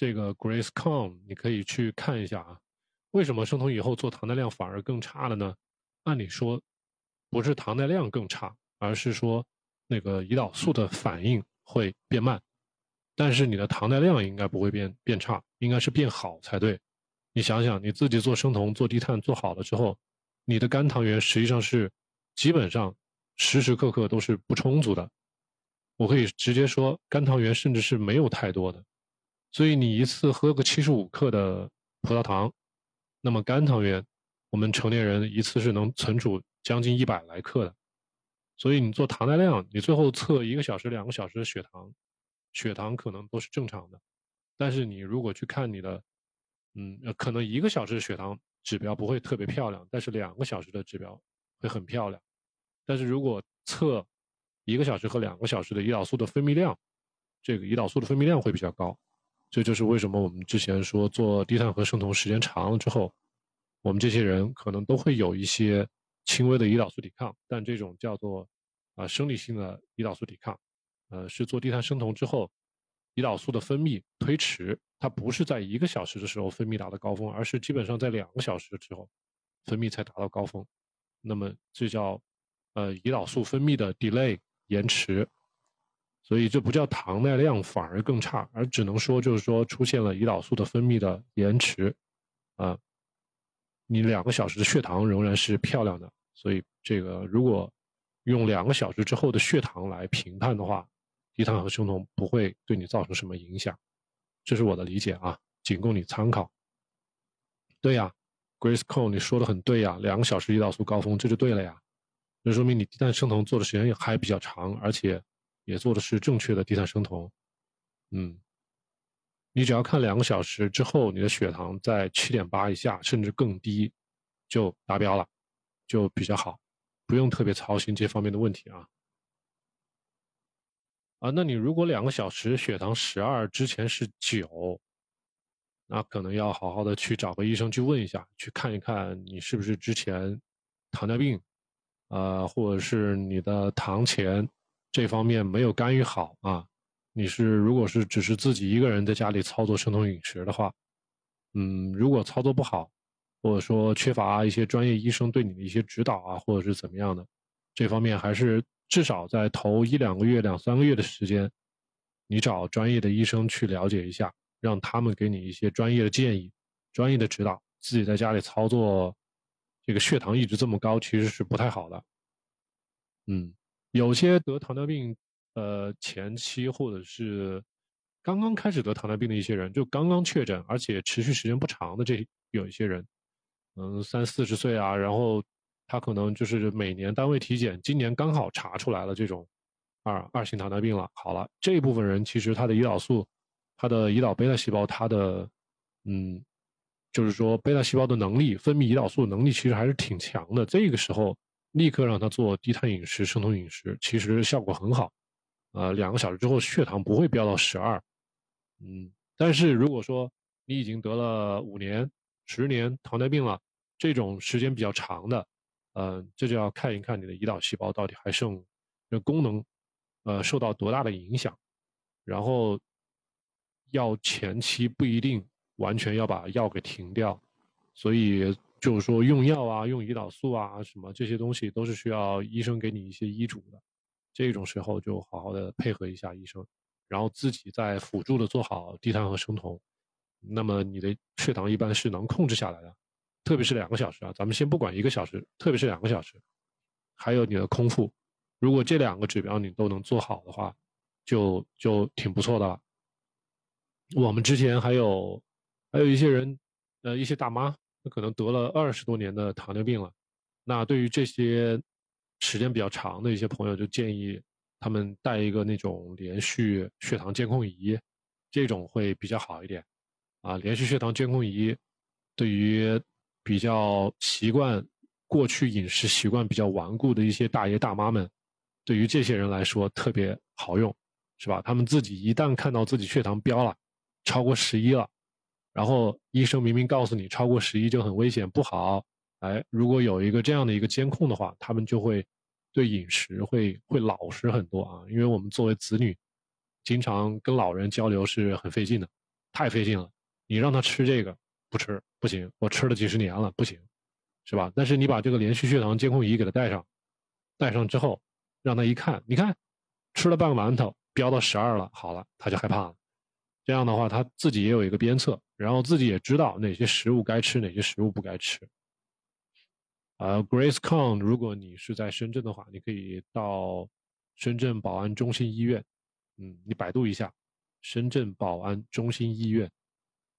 这个 GraceCom，你可以去看一下啊。为什么生酮以后做糖耐量反而更差了呢？按理说，不是糖耐量更差，而是说那个胰岛素的反应会变慢。但是你的糖耐量应该不会变变差，应该是变好才对。你想想，你自己做生酮、做低碳做好了之后，你的肝糖原实际上是基本上时时刻刻都是不充足的。我可以直接说，肝糖原甚至是没有太多的。所以你一次喝个七十五克的葡萄糖，那么肝糖原，我们成年人一次是能存储将近一百来克的。所以你做糖耐量，你最后测一个小时、两个小时的血糖。血糖可能都是正常的，但是你如果去看你的，嗯，可能一个小时的血糖指标不会特别漂亮，但是两个小时的指标会很漂亮。但是如果测一个小时和两个小时的胰岛素的分泌量，这个胰岛素的分泌量会比较高。这就是为什么我们之前说做低碳和生酮时间长了之后，我们这些人可能都会有一些轻微的胰岛素抵抗，但这种叫做啊生理性的胰岛素抵抗。呃，是做低碳生酮之后，胰岛素的分泌推迟，它不是在一个小时的时候分泌达到高峰，而是基本上在两个小时之后，分泌才达到高峰。那么这叫呃胰岛素分泌的 delay 延迟，所以这不叫糖耐量反而更差，而只能说就是说出现了胰岛素的分泌的延迟，啊，你两个小时的血糖仍然是漂亮的，所以这个如果用两个小时之后的血糖来评判的话。低碳和生酮不会对你造成什么影响，这是我的理解啊，仅供你参考。对呀，Grace Cole，你说的很对呀，两个小时胰岛素高峰，这就对了呀。这说明你低碳生酮做的时间还比较长，而且也做的是正确的低碳生酮。嗯，你只要看两个小时之后，你的血糖在七点八以下，甚至更低，就达标了，就比较好，不用特别操心这方面的问题啊。啊，那你如果两个小时血糖十二之前是九，那可能要好好的去找个医生去问一下，去看一看你是不是之前糖尿病，啊，或者是你的糖前这方面没有干预好啊。你是如果是只是自己一个人在家里操作生酮饮食的话，嗯，如果操作不好，或者说缺乏一些专业医生对你的一些指导啊，或者是怎么样的，这方面还是。至少在头一两个月、两三个月的时间，你找专业的医生去了解一下，让他们给你一些专业的建议、专业的指导。自己在家里操作，这个血糖一直这么高，其实是不太好的。嗯，有些得糖尿病，呃，前期或者是刚刚开始得糖尿病的一些人，就刚刚确诊，而且持续时间不长的这有一些人，嗯，三四十岁啊，然后。他可能就是每年单位体检，今年刚好查出来了这种二二型糖尿病了。好了，这一部分人其实他的胰岛素，他的胰岛贝塔细胞，他的嗯，就是说贝塔细胞的能力，分泌胰岛素能力其实还是挺强的。这个时候立刻让他做低碳饮食、生酮饮食，其实效果很好。呃，两个小时之后血糖不会飙到十二。嗯，但是如果说你已经得了五年、十年糖尿病了，这种时间比较长的。嗯，这就要看一看你的胰岛细胞到底还剩，这功能，呃，受到多大的影响，然后，要前期不一定完全要把药给停掉，所以就是说用药啊，用胰岛素啊，什么这些东西都是需要医生给你一些医嘱的，这种时候就好好的配合一下医生，然后自己再辅助的做好低碳和生酮，那么你的血糖一般是能控制下来的。特别是两个小时啊，咱们先不管一个小时，特别是两个小时，还有你的空腹，如果这两个指标你都能做好的话，就就挺不错的了。我们之前还有还有一些人，呃，一些大妈，那可能得了二十多年的糖尿病了，那对于这些时间比较长的一些朋友，就建议他们带一个那种连续血糖监控仪，这种会比较好一点，啊，连续血糖监控仪对于比较习惯过去饮食习惯比较顽固的一些大爷大妈们，对于这些人来说特别好用，是吧？他们自己一旦看到自己血糖飙了，超过十一了，然后医生明明告诉你超过十一就很危险不好，哎，如果有一个这样的一个监控的话，他们就会对饮食会会老实很多啊。因为我们作为子女，经常跟老人交流是很费劲的，太费劲了。你让他吃这个不吃不行，我吃了几十年了不行，是吧？但是你把这个连续血糖监控仪给他带上，带上之后，让他一看，你看，吃了半个馒头，飙到十二了，好了，他就害怕了。这样的话，他自己也有一个鞭策，然后自己也知道哪些食物该吃，哪些食物不该吃。呃，Grace Con，如果你是在深圳的话，你可以到深圳宝安中心医院，嗯，你百度一下深圳宝安中心医院。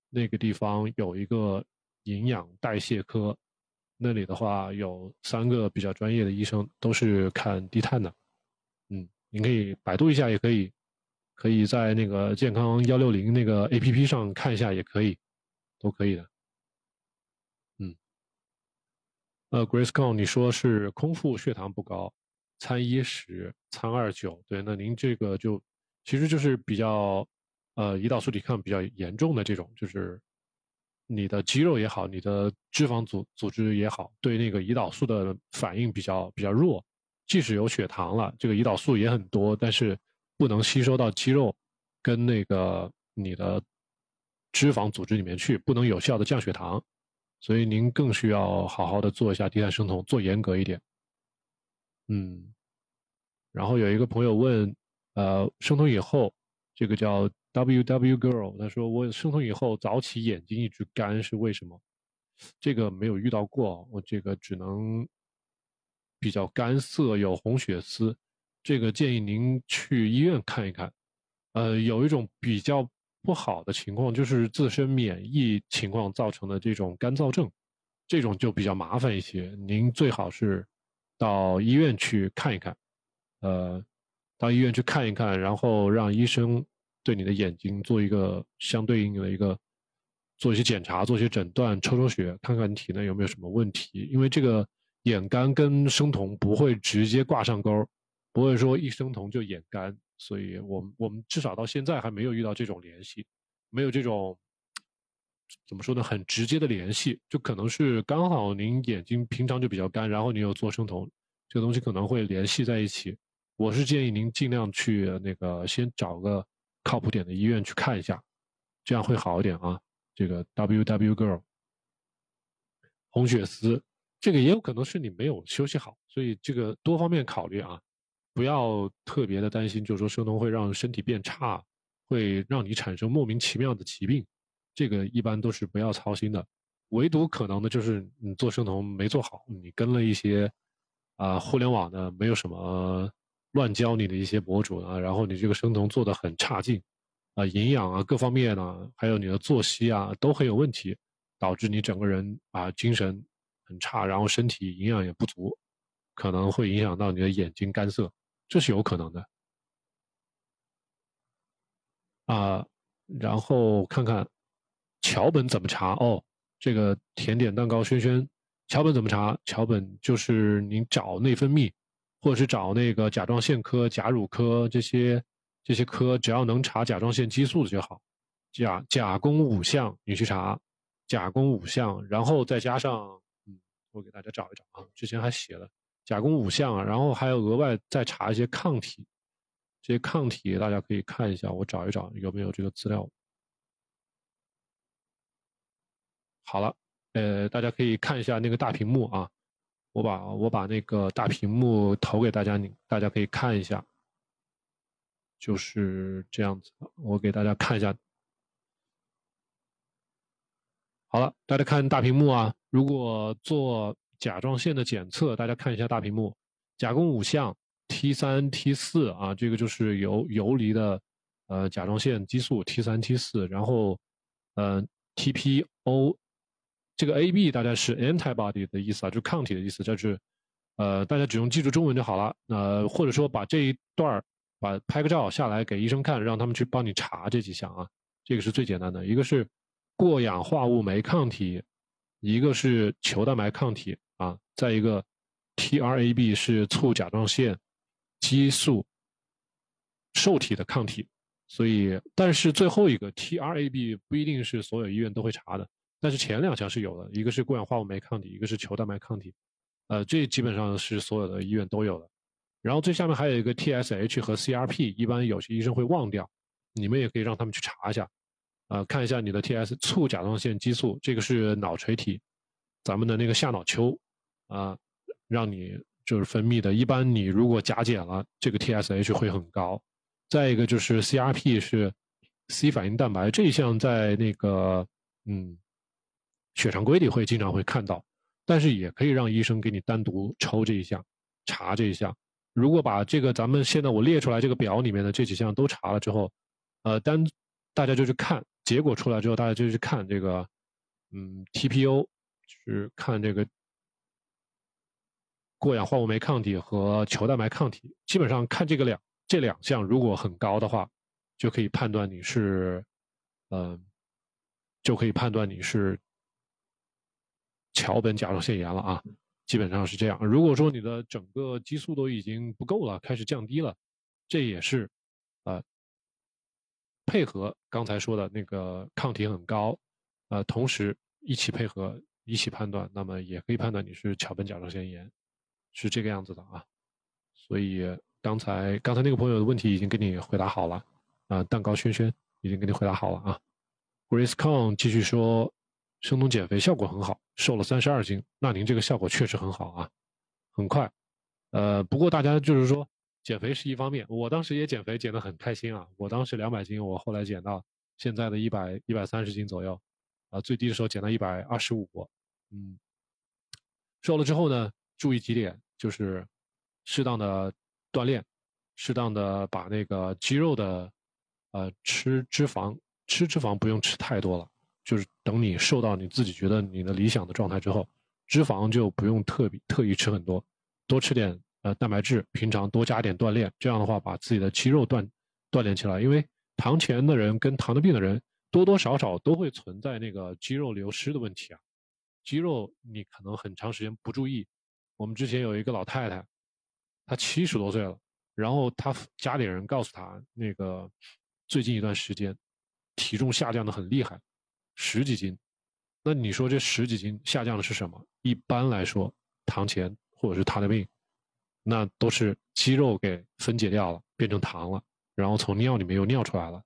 那个地方有一个营养代谢科，那里的话有三个比较专业的医生，都是看低碳的。嗯，你可以百度一下，也可以，可以在那个健康幺六零那个 A P P 上看一下，也可以，都可以的。嗯，呃，Grace Con，你说是空腹血糖不高，餐一十，餐二九，对，那您这个就其实就是比较。呃，胰岛素抵抗比较严重的这种，就是你的肌肉也好，你的脂肪组组织也好，对那个胰岛素的反应比较比较弱。即使有血糖了，这个胰岛素也很多，但是不能吸收到肌肉跟那个你的脂肪组织里面去，不能有效的降血糖。所以您更需要好好的做一下低碳生酮，做严格一点。嗯，然后有一个朋友问，呃，生酮以后这个叫。W W girl，他说我生酮以后早起眼睛一直干是为什么？这个没有遇到过，我这个只能比较干涩有红血丝，这个建议您去医院看一看。呃，有一种比较不好的情况就是自身免疫情况造成的这种干燥症，这种就比较麻烦一些，您最好是到医院去看一看，呃，到医院去看一看，然后让医生。对你的眼睛做一个相对应的一个做一些检查，做一些诊断，抽抽血，看看你体内有没有什么问题。因为这个眼干跟生酮不会直接挂上钩，不会说一生酮就眼干，所以我们我们至少到现在还没有遇到这种联系，没有这种怎么说呢，很直接的联系，就可能是刚好您眼睛平常就比较干，然后你有做生酮，这个东西可能会联系在一起。我是建议您尽量去那个先找个。靠谱点的医院去看一下，这样会好一点啊。这个 W W girl 红血丝，这个也有可能是你没有休息好，所以这个多方面考虑啊，不要特别的担心，就是说生酮会让身体变差，会让你产生莫名其妙的疾病，这个一般都是不要操心的。唯独可能的就是你做生酮没做好，你跟了一些啊互联网的没有什么。乱教你的一些博主啊，然后你这个生酮做的很差劲，啊，营养啊各方面呢，还有你的作息啊都很有问题，导致你整个人啊精神很差，然后身体营养也不足，可能会影响到你的眼睛干涩，这是有可能的。啊，然后看看桥本怎么查哦，这个甜点蛋糕轩轩，桥本怎么查？桥本就是你找内分泌。或者是找那个甲状腺科、甲乳科这些这些科，只要能查甲状腺激素的就好。甲甲功五项你去查，甲功五项，然后再加上，嗯，我给大家找一找啊，之前还写了甲功五项啊，然后还有额外再查一些抗体，这些抗体大家可以看一下，我找一找有没有这个资料。好了，呃，大家可以看一下那个大屏幕啊。我把我把那个大屏幕投给大家，你大家可以看一下，就是这样子。我给大家看一下，好了，大家看大屏幕啊。如果做甲状腺的检测，大家看一下大屏幕，甲功五项 T 三 T 四啊，这个就是游游离的呃甲状腺激素 T 三 T 四，然后呃 TPO。这个 A B 大家是 antibody 的意思啊，就抗体的意思，这是，呃，大家只用记住中文就好了。那或者说把这一段儿把拍个照下来给医生看，让他们去帮你查这几项啊，这个是最简单的。一个是过氧化物酶抗体，一个是球蛋白抗体啊，再一个 T R A B 是促甲状腺激素受体的抗体。所以，但是最后一个 T R A B 不一定是所有医院都会查的。但是前两项是有的，一个是过氧化物酶抗体，一个是球蛋白抗体，呃，这基本上是所有的医院都有的。然后最下面还有一个 TSH 和 CRP，一般有些医生会忘掉，你们也可以让他们去查一下。呃，看一下你的 TS 促甲状腺激素，这个是脑垂体，咱们的那个下脑丘啊，让你就是分泌的。一般你如果甲减了，这个 TSH 会很高。再一个就是 CRP 是 C 反应蛋白这一项在那个嗯血常规里会经常会看到，但是也可以让医生给你单独抽这一项，查这一项。如果把这个咱们现在我列出来这个表里面的这几项都查了之后，呃，单大家就去看。结果出来之后，大家就去看这个，嗯，TPO 就是看这个过氧化物酶抗体和球蛋白抗体，基本上看这个两这两项，如果很高的话，就可以判断你是，嗯，就可以判断你是桥本甲状腺炎了啊，基本上是这样。如果说你的整个激素都已经不够了，开始降低了，这也是，呃。配合刚才说的那个抗体很高，呃，同时一起配合一起判断，那么也可以判断你是桥本甲状腺炎，是这个样子的啊。所以刚才刚才那个朋友的问题已经给你回答好了啊，蛋糕轩轩已经给你回答好了啊。Grace Kong 继续说，生酮减肥效果很好，瘦了三十二斤，那您这个效果确实很好啊，很快。呃，不过大家就是说。减肥是一方面，我当时也减肥，减得很开心啊。我当时两百斤，我后来减到现在的一百一百三十斤左右，啊，最低的时候减到一百二十五，嗯，瘦了之后呢，注意几点，就是适当的锻炼，适当的把那个肌肉的，呃，吃脂肪，吃脂肪不用吃太多了，就是等你瘦到你自己觉得你的理想的状态之后，脂肪就不用特别特意吃很多，多吃点。呃，蛋白质平常多加点锻炼，这样的话把自己的肌肉锻锻炼起来。因为糖前的人跟糖尿病的人多多少少都会存在那个肌肉流失的问题啊。肌肉你可能很长时间不注意。我们之前有一个老太太，她七十多岁了，然后她家里人告诉她，那个最近一段时间体重下降的很厉害，十几斤。那你说这十几斤下降的是什么？一般来说，糖前或者是糖尿病。那都是肌肉给分解掉了，变成糖了，然后从尿里面又尿出来了。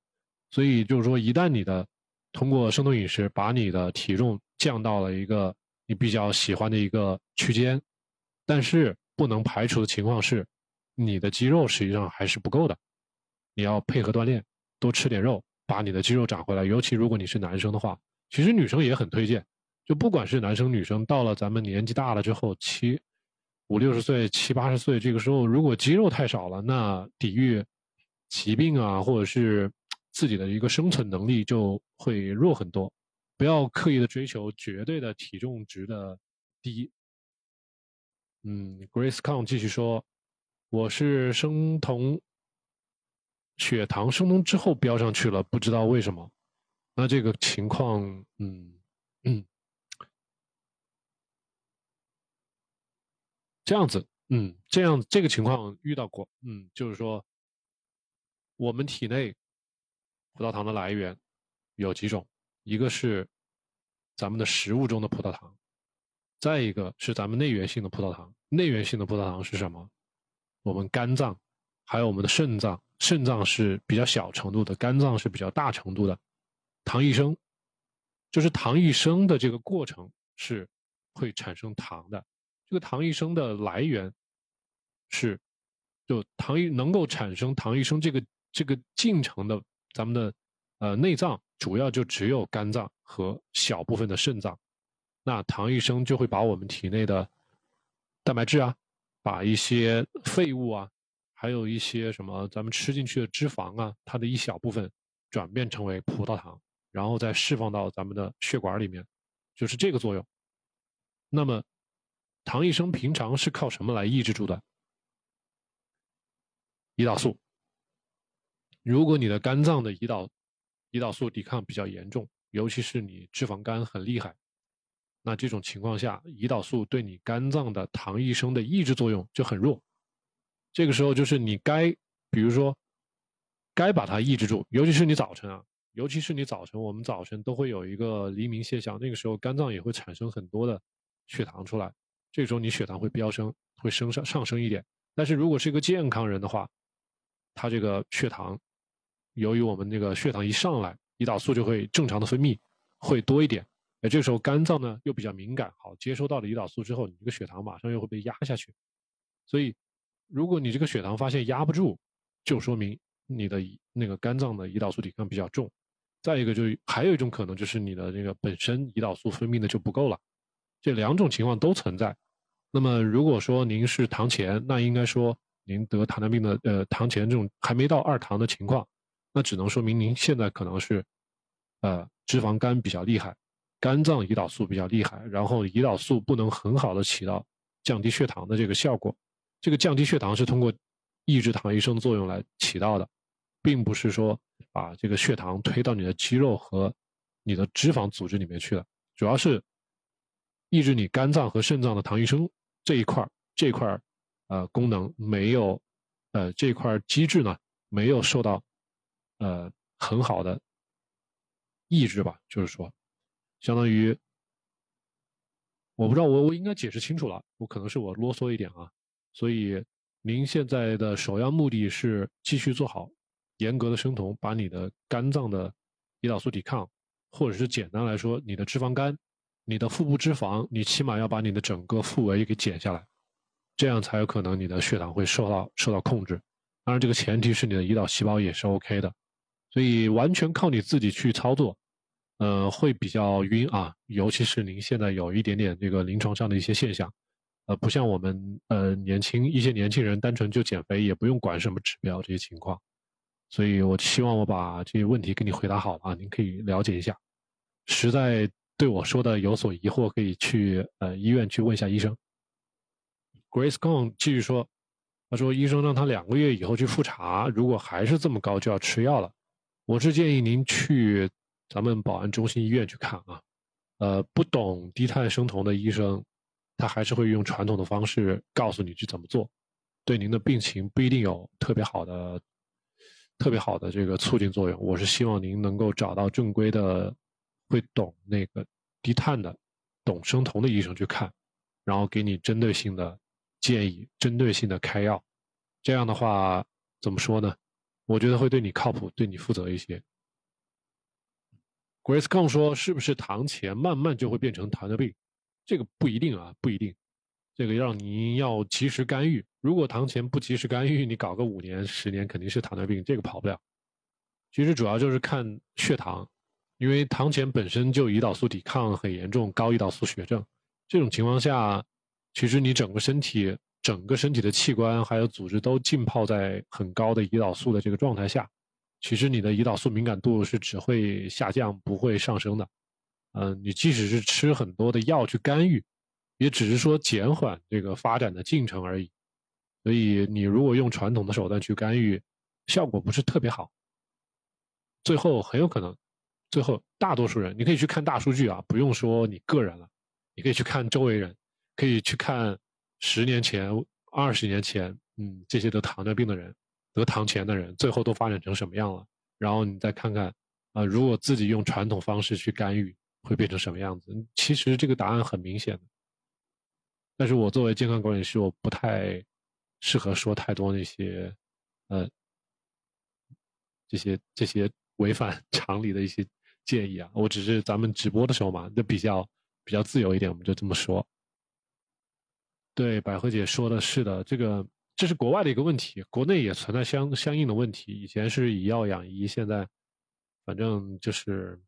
所以就是说，一旦你的通过生酮饮食把你的体重降到了一个你比较喜欢的一个区间，但是不能排除的情况是，你的肌肉实际上还是不够的。你要配合锻炼，多吃点肉，把你的肌肉长回来。尤其如果你是男生的话，其实女生也很推荐。就不管是男生女生，到了咱们年纪大了之后，七。五六十岁、七八十岁，这个时候如果肌肉太少了，那抵御疾病啊，或者是自己的一个生存能力就会弱很多。不要刻意的追求绝对的体重值的低。嗯，Grace Kong 继续说：“我是生酮，血糖升酮之后飙上去了，不知道为什么。那这个情况，嗯嗯。”这样子，嗯，这样这个情况遇到过，嗯，就是说，我们体内葡萄糖的来源有几种，一个是咱们的食物中的葡萄糖，再一个是咱们内源性的葡萄糖。内源性的葡萄糖是什么？我们肝脏，还有我们的肾脏，肾脏是比较小程度的，肝脏是比较大程度的。糖异生，就是糖异生的这个过程是会产生糖的。这个糖异生的来源是，就糖异能够产生糖异生这个这个进程的，咱们的呃内脏主要就只有肝脏和小部分的肾脏。那糖一生就会把我们体内的蛋白质啊，把一些废物啊，还有一些什么咱们吃进去的脂肪啊，它的一小部分转变成为葡萄糖，然后再释放到咱们的血管里面，就是这个作用。那么。糖异生平常是靠什么来抑制住的？胰岛素。如果你的肝脏的胰岛胰岛素抵抗比较严重，尤其是你脂肪肝很厉害，那这种情况下，胰岛素对你肝脏的糖异生的抑制作用就很弱。这个时候就是你该，比如说，该把它抑制住，尤其是你早晨啊，尤其是你早晨，我们早晨都会有一个黎明现象，那个时候肝脏也会产生很多的血糖出来。这个时候你血糖会飙升，会升上上升一点。但是如果是一个健康人的话，他这个血糖，由于我们那个血糖一上来，胰岛素就会正常的分泌，会多一点。这时候肝脏呢又比较敏感，好接收到了胰岛素之后，你这个血糖马上又会被压下去。所以，如果你这个血糖发现压不住，就说明你的那个肝脏的胰岛素抵抗比较重。再一个，就是还有一种可能就是你的这个本身胰岛素分泌的就不够了。这两种情况都存在。那么，如果说您是糖前，那应该说您得糖尿病的呃糖前这种还没到二糖的情况，那只能说明您现在可能是呃脂肪肝比较厉害，肝脏胰岛素比较厉害，然后胰岛素不能很好的起到降低血糖的这个效果。这个降低血糖是通过抑制糖异生作用来起到的，并不是说把这个血糖推到你的肌肉和你的脂肪组织里面去了，主要是。抑制你肝脏和肾脏的糖异生这一块这块呃功能没有，呃这块机制呢没有受到呃很好的抑制吧，就是说，相当于我不知道我我应该解释清楚了，我可能是我啰嗦一点啊，所以您现在的首要目的是继续做好严格的生酮，把你的肝脏的胰岛素抵抗，或者是简单来说你的脂肪肝。你的腹部脂肪，你起码要把你的整个腹围给减下来，这样才有可能你的血糖会受到受到控制。当然，这个前提是你的胰岛细胞也是 OK 的，所以完全靠你自己去操作，呃，会比较晕啊。尤其是您现在有一点点这个临床上的一些现象，呃，不像我们呃年轻一些年轻人单纯就减肥，也不用管什么指标这些情况。所以我希望我把这些问题给你回答好啊，您可以了解一下。实在。对我说的有所疑惑，可以去呃医院去问一下医生。Grace Gong 继续说，他说医生让他两个月以后去复查，如果还是这么高，就要吃药了。我是建议您去咱们宝安中心医院去看啊。呃，不懂低碳生酮的医生，他还是会用传统的方式告诉你去怎么做，对您的病情不一定有特别好的、特别好的这个促进作用。我是希望您能够找到正规的。会懂那个低碳的、懂生酮的医生去看，然后给你针对性的建议、针对性的开药。这样的话，怎么说呢？我觉得会对你靠谱，对你负责一些。Grace Kong 说：“是不是糖前慢慢就会变成糖尿病？这个不一定啊，不一定。这个让您要及时干预。如果糖前不及时干预，你搞个五年、十年，肯定是糖尿病，这个跑不了。其实主要就是看血糖。”因为糖前本身就胰岛素抵抗很严重，高胰岛素血症，这种情况下，其实你整个身体、整个身体的器官还有组织都浸泡在很高的胰岛素的这个状态下，其实你的胰岛素敏感度是只会下降，不会上升的。嗯，你即使是吃很多的药去干预，也只是说减缓这个发展的进程而已。所以你如果用传统的手段去干预，效果不是特别好，最后很有可能。最后，大多数人，你可以去看大数据啊，不用说你个人了，你可以去看周围人，可以去看十年前、二十年前，嗯，这些得糖尿病的人、得糖前的人，最后都发展成什么样了？然后你再看看，啊，如果自己用传统方式去干预，会变成什么样子？其实这个答案很明显的，但是我作为健康管理师，我不太适合说太多那些，呃，这些这些违反 常理的一些。建议啊，我只是咱们直播的时候嘛，就比较比较自由一点，我们就这么说。对，百合姐说的是的，这个这是国外的一个问题，国内也存在相相应的问题。以前是以药养医，现在反正就是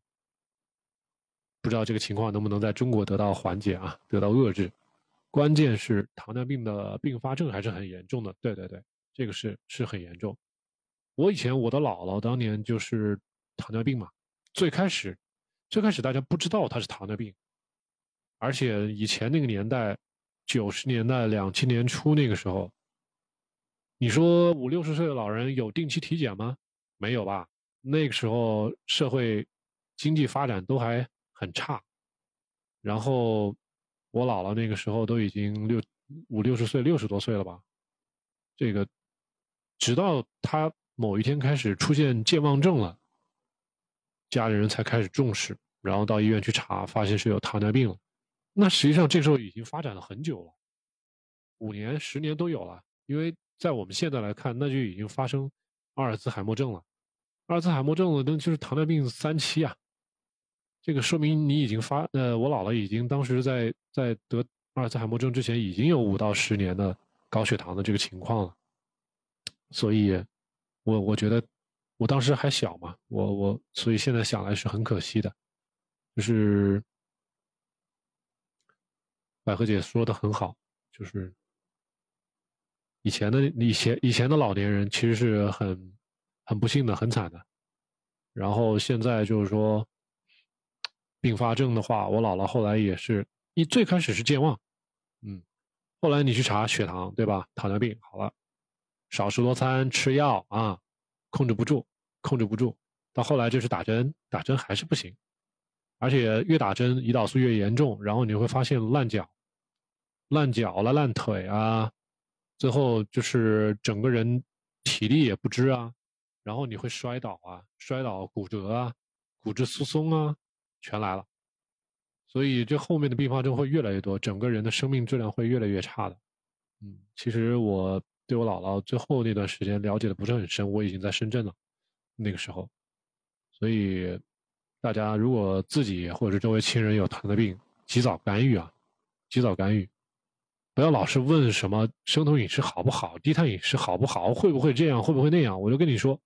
不知道这个情况能不能在中国得到缓解啊，得到遏制。关键是糖尿病的并发症还是很严重的。对对对，这个是是很严重。我以前我的姥姥当年就是糖尿病嘛。最开始，最开始大家不知道她是糖尿病，而且以前那个年代，九十年代、两千年初那个时候，你说五六十岁的老人有定期体检吗？没有吧？那个时候社会经济发展都还很差，然后我姥姥那个时候都已经六五六十岁、六十多岁了吧？这个直到他某一天开始出现健忘症了。家里人才开始重视，然后到医院去查，发现是有糖尿病了。那实际上这时候已经发展了很久了，五年、十年都有了。因为在我们现在来看，那就已经发生阿尔兹海默症了。阿尔兹海默症的就是糖尿病三期啊，这个说明你已经发呃，我姥姥已经当时在在得阿尔兹海默症之前已经有五到十年的高血糖的这个情况了，所以，我我觉得我当时还小嘛，我我所以现在想来是很可惜的，就是百合姐说的很好，就是以前的以前以前的老年人其实是很。很不幸的，很惨的。然后现在就是说，并发症的话，我姥姥后来也是一最开始是健忘，嗯，后来你去查血糖，对吧？糖尿病好了，少食多餐，吃药啊，控制不住，控制不住，到后来就是打针，打针还是不行，而且越打针胰岛素越严重，然后你会发现烂脚，烂脚了，烂腿啊，最后就是整个人体力也不支啊。然后你会摔倒啊，摔倒骨折啊，骨质疏松啊，全来了。所以这后面的并发症会越来越多，整个人的生命质量会越来越差的。嗯，其实我对我姥姥最后那段时间了解的不是很深，我已经在深圳了，那个时候。所以大家如果自己或者周围亲人有糖尿病，及早干预啊，及早干预，不要老是问什么生酮饮食好不好，低碳饮食好不好，会不会这样，会不会那样，我就跟你说。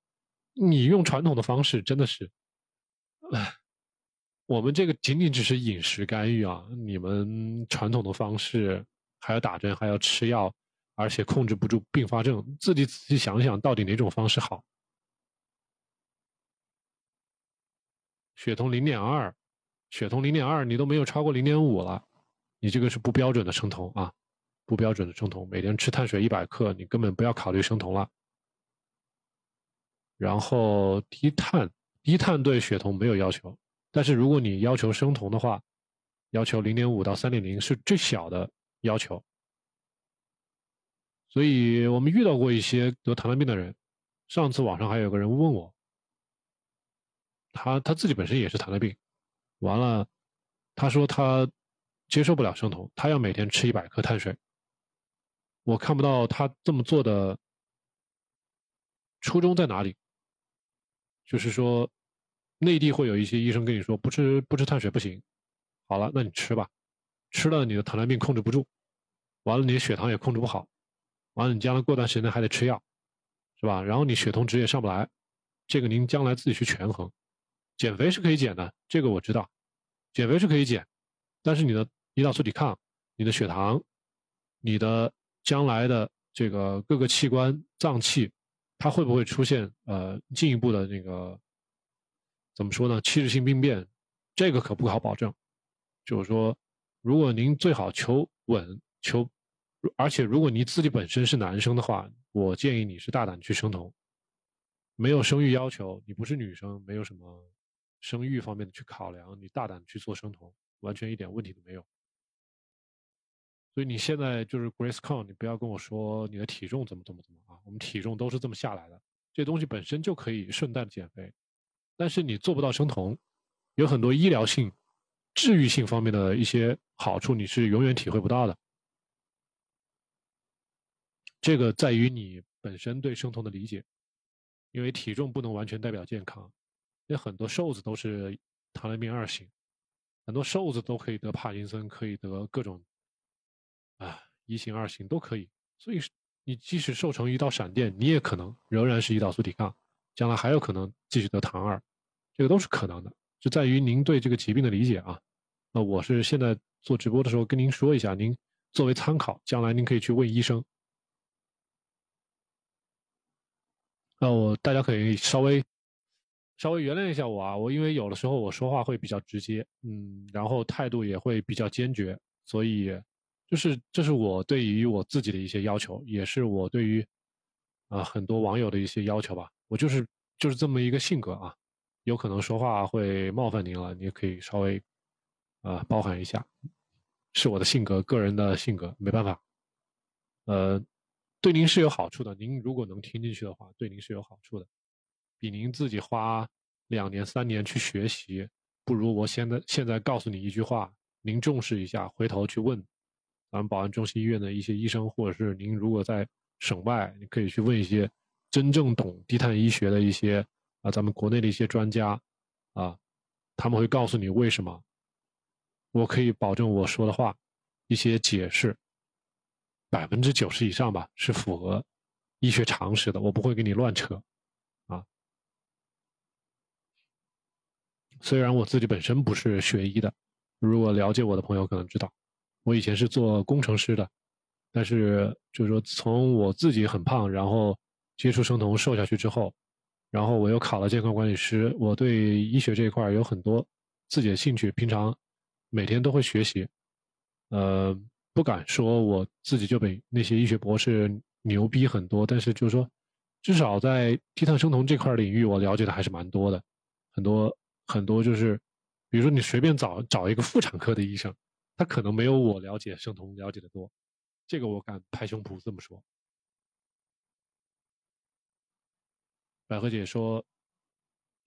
你用传统的方式真的是，唉，我们这个仅仅只是饮食干预啊！你们传统的方式还要打针，还要吃药，而且控制不住并发症，自己仔细想想到底哪种方式好？血酮零点二，血酮零点二，你都没有超过零点五了，你这个是不标准的生酮啊，不标准的生酮，每天吃碳水一百克，你根本不要考虑生酮了。然后低碳，低碳对血酮没有要求，但是如果你要求生酮的话，要求零点五到三点零是最小的要求。所以我们遇到过一些得糖尿病的人，上次网上还有个人问我，他他自己本身也是糖尿病，完了，他说他接受不了生酮，他要每天吃一百克碳水。我看不到他这么做的初衷在哪里。就是说，内地会有一些医生跟你说，不吃不吃碳水不行。好了，那你吃吧，吃了你的糖尿病控制不住，完了你的血糖也控制不好，完了你将来过段时间还得吃药，是吧？然后你血酮值也上不来，这个您将来自己去权衡。减肥是可以减的，这个我知道，减肥是可以减，但是你的胰岛素抵抗、你的血糖、你的将来的这个各个器官脏器。它会不会出现呃进一步的那个怎么说呢？器质性病变，这个可不好保证。就是说，如果您最好求稳求，而且如果你自己本身是男生的话，我建议你是大胆去生酮，没有生育要求，你不是女生，没有什么生育方面的去考量，你大胆去做生酮，完全一点问题都没有。所以你现在就是 Grace Con，你不要跟我说你的体重怎么怎么怎么啊？我们体重都是这么下来的，这东西本身就可以顺带减肥，但是你做不到生酮，有很多医疗性、治愈性方面的一些好处，你是永远体会不到的。这个在于你本身对生酮的理解，因为体重不能完全代表健康，因为很多瘦子都是糖尿病二型，很多瘦子都可以得帕金森，可以得各种。啊，一型、二型都可以，所以你即使瘦成一道闪电，你也可能仍然是胰岛素抵抗，将来还有可能继续得糖二，这个都是可能的，就在于您对这个疾病的理解啊。那我是现在做直播的时候跟您说一下，您作为参考，将来您可以去问医生。那我大家可以稍微稍微原谅一下我啊，我因为有的时候我说话会比较直接，嗯，然后态度也会比较坚决，所以。就是这是我对于我自己的一些要求，也是我对于啊很多网友的一些要求吧。我就是就是这么一个性格啊，有可能说话会冒犯您了，你也可以稍微啊包含一下，是我的性格，个人的性格，没办法。呃，对您是有好处的，您如果能听进去的话，对您是有好处的，比您自己花两年三年去学习，不如我现在现在告诉你一句话，您重视一下，回头去问。咱们宝安中心医院的一些医生，或者是您如果在省外，你可以去问一些真正懂低碳医学的一些啊，咱们国内的一些专家啊，他们会告诉你为什么。我可以保证我说的话，一些解释，百分之九十以上吧是符合医学常识的，我不会给你乱扯，啊。虽然我自己本身不是学医的，如果了解我的朋友可能知道，我以前是做工程师的，但是就是说从我自己很胖，然后接触生酮瘦下去之后，然后我又考了健康管理师，我对医学这一块有很多自己的兴趣，平常。每天都会学习，呃，不敢说我自己就比那些医学博士牛逼很多，但是就是说，至少在低碳生酮这块领域，我了解的还是蛮多的，很多很多就是，比如说你随便找找一个妇产科的医生，他可能没有我了解生酮了解的多，这个我敢拍胸脯这么说。百合姐说，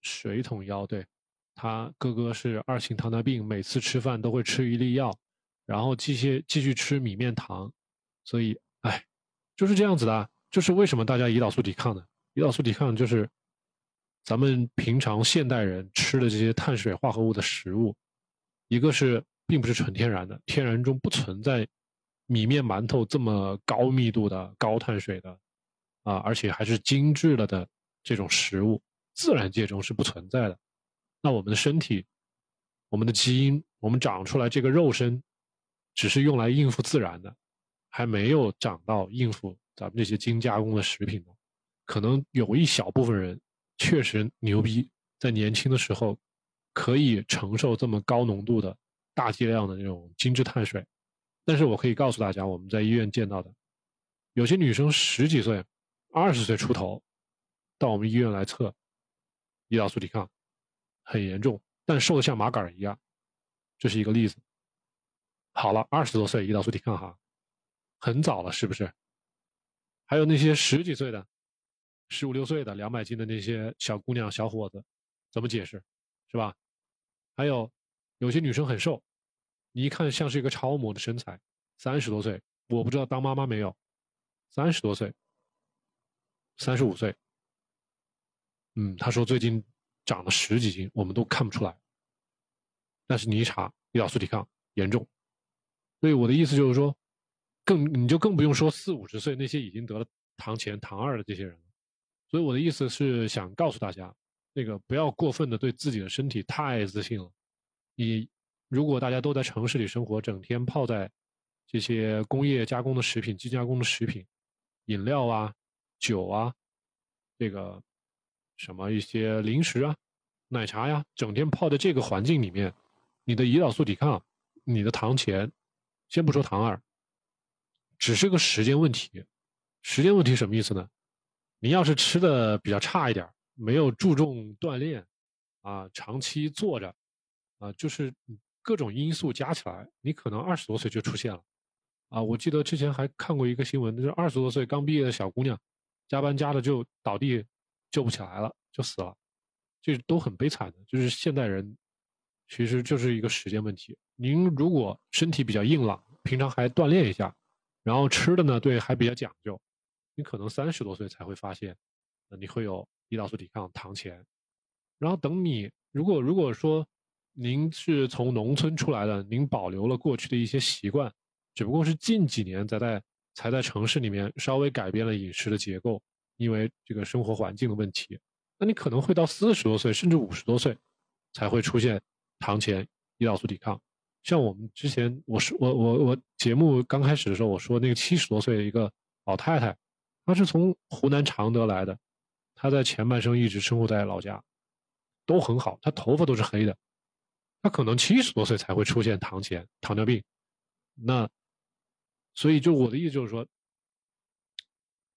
水桶腰对。他哥哥是二型糖尿病，每次吃饭都会吃一粒药，然后继续继续吃米面糖，所以，哎，就是这样子的。就是为什么大家胰岛素抵抗呢？胰岛素抵抗就是咱们平常现代人吃的这些碳水化合物的食物，一个是并不是纯天然的，天然中不存在米面馒头这么高密度的高碳水的，啊，而且还是精致了的这种食物，自然界中是不存在的。那我们的身体，我们的基因，我们长出来这个肉身，只是用来应付自然的，还没有长到应付咱们这些精加工的食品的。可能有一小部分人确实牛逼，在年轻的时候可以承受这么高浓度的大剂量的那种精致碳水。但是我可以告诉大家，我们在医院见到的有些女生十几岁、二十岁出头，到我们医院来测胰岛素抵抗。很严重，但瘦的像麻杆一样，这是一个例子。好了，二十多岁胰岛素抵抗哈，很早了，是不是？还有那些十几岁的、十五六岁的两百斤的那些小姑娘、小伙子，怎么解释？是吧？还有有些女生很瘦，你一看像是一个超模的身材，三十多岁，我不知道当妈妈没有，三十多岁、三十五岁，嗯，她说最近。长了十几斤，我们都看不出来。但是你一查，胰岛素抵抗严重。所以我的意思就是说，更你就更不用说四五十岁那些已经得了糖前、糖二的这些人了。所以我的意思是想告诉大家，那个不要过分的对自己的身体太自信了。你如果大家都在城市里生活，整天泡在这些工业加工的食品、精加工的食品、饮料啊、酒啊，这个。什么一些零食啊、奶茶呀，整天泡在这个环境里面，你的胰岛素抵抗、你的糖前，先不说糖二，只是个时间问题。时间问题什么意思呢？你要是吃的比较差一点，没有注重锻炼，啊，长期坐着，啊，就是各种因素加起来，你可能二十多岁就出现了。啊，我记得之前还看过一个新闻，就是二十多岁刚毕业的小姑娘，加班加的就倒地。救不起来了，就死了，这都很悲惨的。就是现代人，其实就是一个时间问题。您如果身体比较硬朗，平常还锻炼一下，然后吃的呢，对，还比较讲究，你可能三十多岁才会发现，你会有胰岛素抵抗、糖前。然后等你如果如果说您是从农村出来的，您保留了过去的一些习惯，只不过是近几年才在才在城市里面稍微改变了饮食的结构。因为这个生活环境的问题，那你可能会到四十多岁甚至五十多岁，才会出现糖前胰岛素抵抗。像我们之前，我是我我我节目刚开始的时候，我说那个七十多岁的一个老太太，她是从湖南常德来的，她在前半生一直生活在老家，都很好，她头发都是黑的，他可能七十多岁才会出现糖前糖尿病。那所以就我的意思就是说，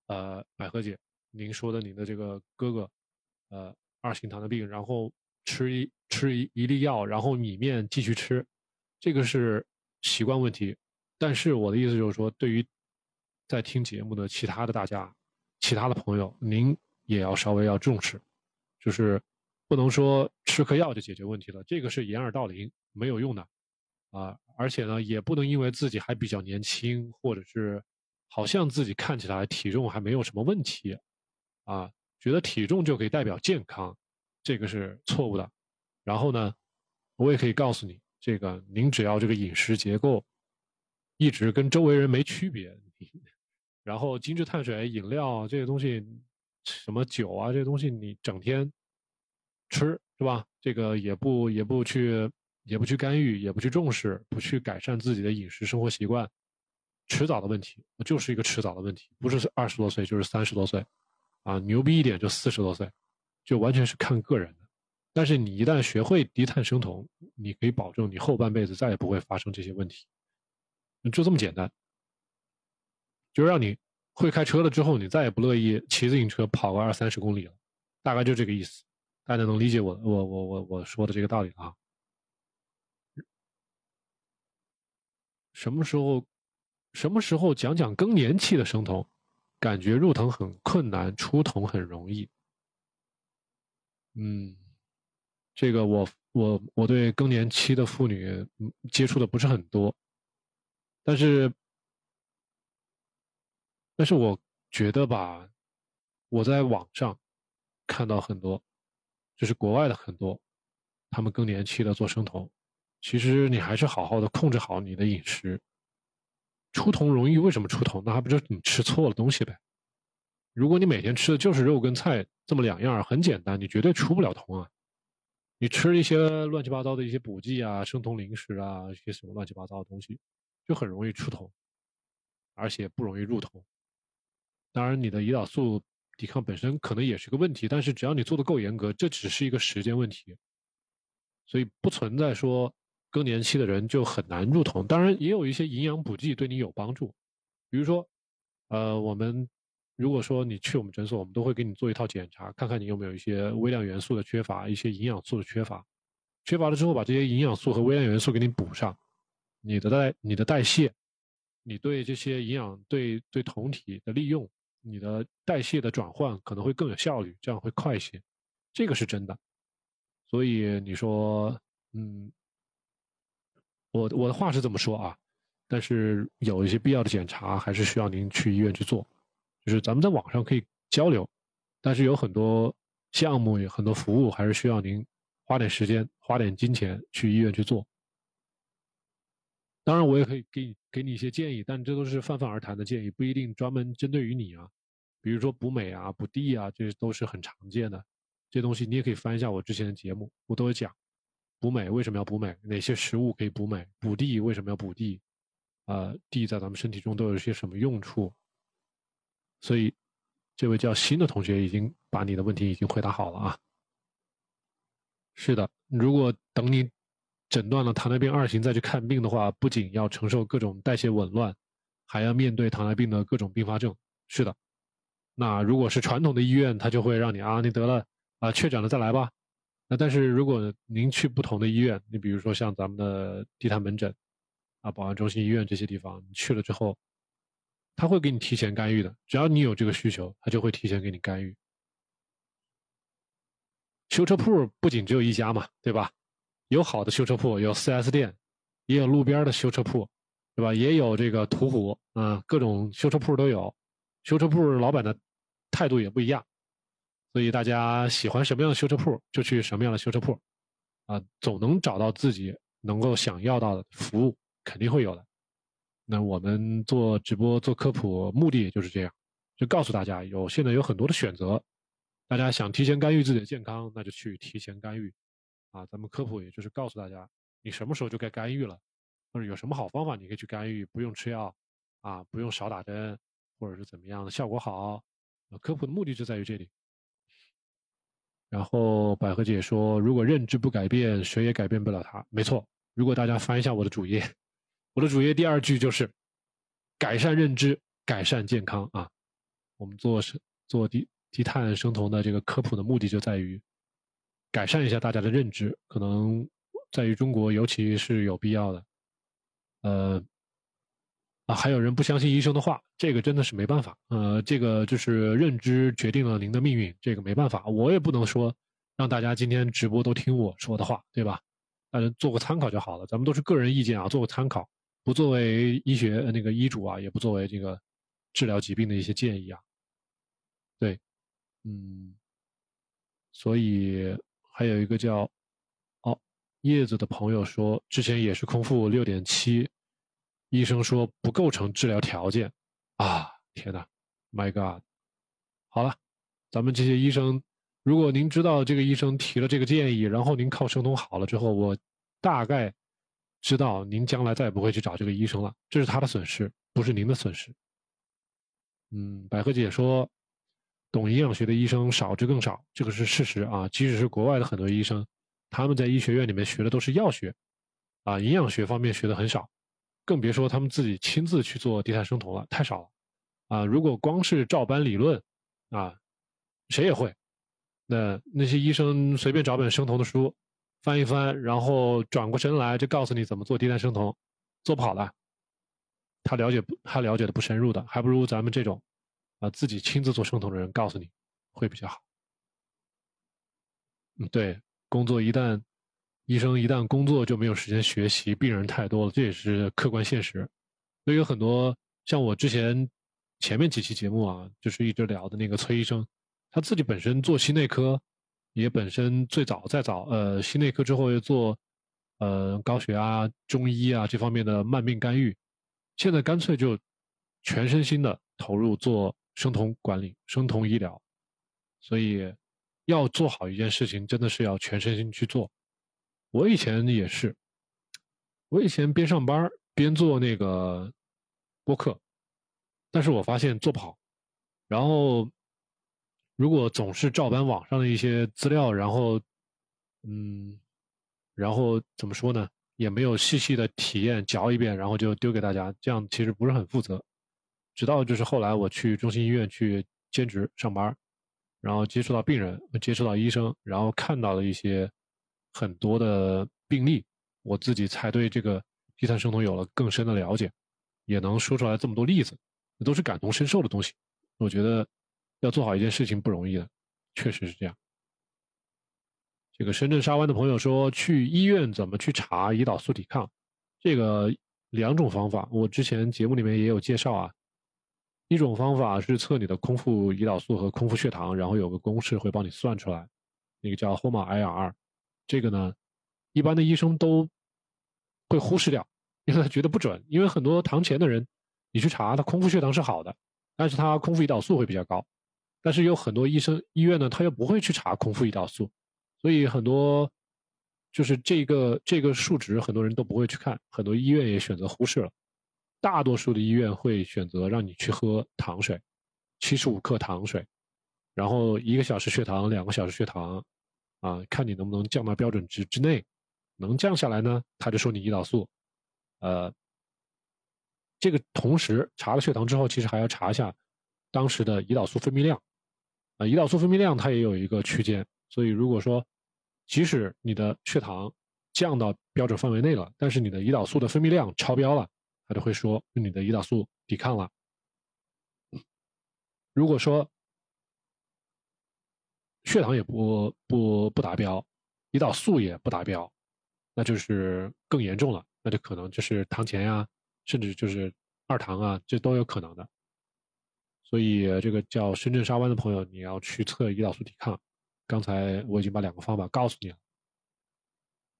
呃，百合姐。您说的，您的这个哥哥，呃，二型糖尿病，然后吃一吃一一粒药，然后米面继续吃，这个是习惯问题。但是我的意思就是说，对于在听节目的其他的大家、其他的朋友，您也要稍微要重视，就是不能说吃颗药就解决问题了，这个是掩耳盗铃，没有用的啊。而且呢，也不能因为自己还比较年轻，或者是好像自己看起来体重还没有什么问题。啊，觉得体重就可以代表健康，这个是错误的。然后呢，我也可以告诉你，这个您只要这个饮食结构一直跟周围人没区别，然后精致碳水、饮料这些东西，什么酒啊这些东西，你整天吃是吧？这个也不也不去也不去干预，也不去重视，不去改善自己的饮食生活习惯。迟早的问题，就是一个迟早的问题，不是二十多岁就是三十多岁，啊，牛逼一点就四十多岁，就完全是看个人的。但是你一旦学会低碳生酮，你可以保证你后半辈子再也不会发生这些问题，就这么简单。就让你会开车了之后，你再也不乐意骑自行车跑个二三十公里了，大概就这个意思。大家能理解我我我我我说的这个道理啊？什么时候？什么时候讲讲更年期的生酮？感觉入酮很困难，出酮很容易。嗯，这个我我我对更年期的妇女接触的不是很多，但是但是我觉得吧，我在网上看到很多，就是国外的很多，他们更年期的做生酮，其实你还是好好的控制好你的饮食。出酮容易，为什么出酮？那还不就是你吃错了东西呗？如果你每天吃的就是肉跟菜这么两样，很简单，你绝对出不了酮啊！你吃一些乱七八糟的一些补剂啊、生酮零食啊，一些什么乱七八糟的东西，就很容易出酮，而且不容易入酮。当然，你的胰岛素抵抗本身可能也是个问题，但是只要你做的够严格，这只是一个时间问题，所以不存在说。更年期的人就很难入酮，当然也有一些营养补剂对你有帮助，比如说，呃，我们如果说你去我们诊所，我们都会给你做一套检查，看看你有没有一些微量元素的缺乏，一些营养素的缺乏，缺乏了之后把这些营养素和微量元素给你补上，你的代你的代谢，你对这些营养对对酮体的利用，你的代谢的转换可能会更有效率，这样会快一些，这个是真的，所以你说，嗯。我我的话是这么说啊，但是有一些必要的检查还是需要您去医院去做，就是咱们在网上可以交流，但是有很多项目有很多服务还是需要您花点时间花点金钱去医院去做。当然我也可以给你给你一些建议，但这都是泛泛而谈的建议，不一定专门针对于你啊。比如说补镁啊、补地啊，这都是很常见的，这东西你也可以翻一下我之前的节目，我都有讲。补镁为什么要补镁？哪些食物可以补镁？补地为什么要补地？啊，地在咱们身体中都有些什么用处？所以，这位叫新的同学已经把你的问题已经回答好了啊。是的，如果等你诊断了糖尿病二型再去看病的话，不仅要承受各种代谢紊乱，还要面对糖尿病的各种并发症。是的，那如果是传统的医院，他就会让你啊，你得了啊，确诊了再来吧。那但是如果您去不同的医院，你比如说像咱们的地坛门诊，啊，保安中心医院这些地方，你去了之后，他会给你提前干预的。只要你有这个需求，他就会提前给你干预。修车铺不仅只有一家嘛，对吧？有好的修车铺，有 4S 店，也有路边的修车铺，对吧？也有这个途虎，啊，各种修车铺都有。修车铺老板的态度也不一样。所以大家喜欢什么样的修车铺，就去什么样的修车铺，啊，总能找到自己能够想要到的服务，肯定会有的。那我们做直播做科普，目的也就是这样，就告诉大家有现在有很多的选择，大家想提前干预自己的健康，那就去提前干预，啊，咱们科普也就是告诉大家，你什么时候就该干预了，或者有什么好方法你可以去干预，不用吃药，啊，不用少打针，或者是怎么样的效果好，科普的目的就在于这里。然后百合姐说：“如果认知不改变，谁也改变不了他。”没错。如果大家翻一下我的主页，我的主页第二句就是“改善认知，改善健康”啊。我们做是做低低碳生酮的这个科普的目的就在于改善一下大家的认知，可能在于中国尤其是有必要的。呃。啊，还有人不相信医生的话，这个真的是没办法。呃，这个就是认知决定了您的命运，这个没办法，我也不能说让大家今天直播都听我说的话，对吧？大家做个参考就好了。咱们都是个人意见啊，做个参考，不作为医学那个医嘱啊，也不作为这个治疗疾病的一些建议啊。对，嗯，所以还有一个叫哦叶子的朋友说，之前也是空腹六点七，医生说不构成治疗条件啊！天哪，My God！好了，咱们这些医生，如果您知道这个医生提了这个建议，然后您靠生酮好了之后，我大概知道您将来再也不会去找这个医生了，这是他的损失，不是您的损失。嗯，百合姐说。懂营养学的医生少之更少，这个是事实啊。即使是国外的很多医生，他们在医学院里面学的都是药学，啊，营养学方面学的很少，更别说他们自己亲自去做低碳生酮了，太少了。啊，如果光是照搬理论，啊，谁也会。那那些医生随便找本生酮的书，翻一翻，然后转过身来就告诉你怎么做低碳生酮，做不好的，他了解不？他了解的不深入的，还不如咱们这种。啊，自己亲自做生酮的人告诉你，会比较好。嗯，对，工作一旦医生一旦工作就没有时间学习，病人太多了，这也是客观现实。所以有很多像我之前前面几期节目啊，就是一直聊的那个崔医生，他自己本身做心内科，也本身最早再早呃心内科之后又做呃高血压、中医啊这方面的慢病干预，现在干脆就全身心的投入做。生酮管理、生酮医疗，所以要做好一件事情，真的是要全身心去做。我以前也是，我以前边上班边做那个播客，但是我发现做不好。然后，如果总是照搬网上的一些资料，然后，嗯，然后怎么说呢？也没有细细的体验嚼一遍，然后就丢给大家，这样其实不是很负责。直到就是后来我去中心医院去兼职上班，然后接触到病人，接触到医生，然后看到了一些很多的病例，我自己才对这个低碳生酮有了更深的了解，也能说出来这么多例子，那都是感同身受的东西。我觉得要做好一件事情不容易的，确实是这样。这个深圳沙湾的朋友说，去医院怎么去查胰岛素抵抗？这个两种方法，我之前节目里面也有介绍啊。一种方法是测你的空腹胰岛素和空腹血糖，然后有个公式会帮你算出来，那个叫 HOMA-IR。这个呢，一般的医生都会忽视掉，因为他觉得不准。因为很多堂前的人，你去查他空腹血糖是好的，但是他空腹胰岛素会比较高。但是有很多医生医院呢，他又不会去查空腹胰岛素，所以很多就是这个这个数值，很多人都不会去看，很多医院也选择忽视了。大多数的医院会选择让你去喝糖水，七十五克糖水，然后一个小时血糖，两个小时血糖，啊，看你能不能降到标准值之内，能降下来呢，他就说你胰岛素，呃，这个同时查了血糖之后，其实还要查一下当时的胰岛素分泌量，啊，胰岛素分泌量它也有一个区间，所以如果说即使你的血糖降到标准范围内了，但是你的胰岛素的分泌量超标了。他就会说你的胰岛素抵抗了。如果说血糖也不不不达标，胰岛素也不达标，那就是更严重了，那就可能就是糖前呀，甚至就是二糖啊，这都有可能的。所以这个叫深圳沙湾的朋友，你要去测胰岛素抵抗。刚才我已经把两个方法告诉你了，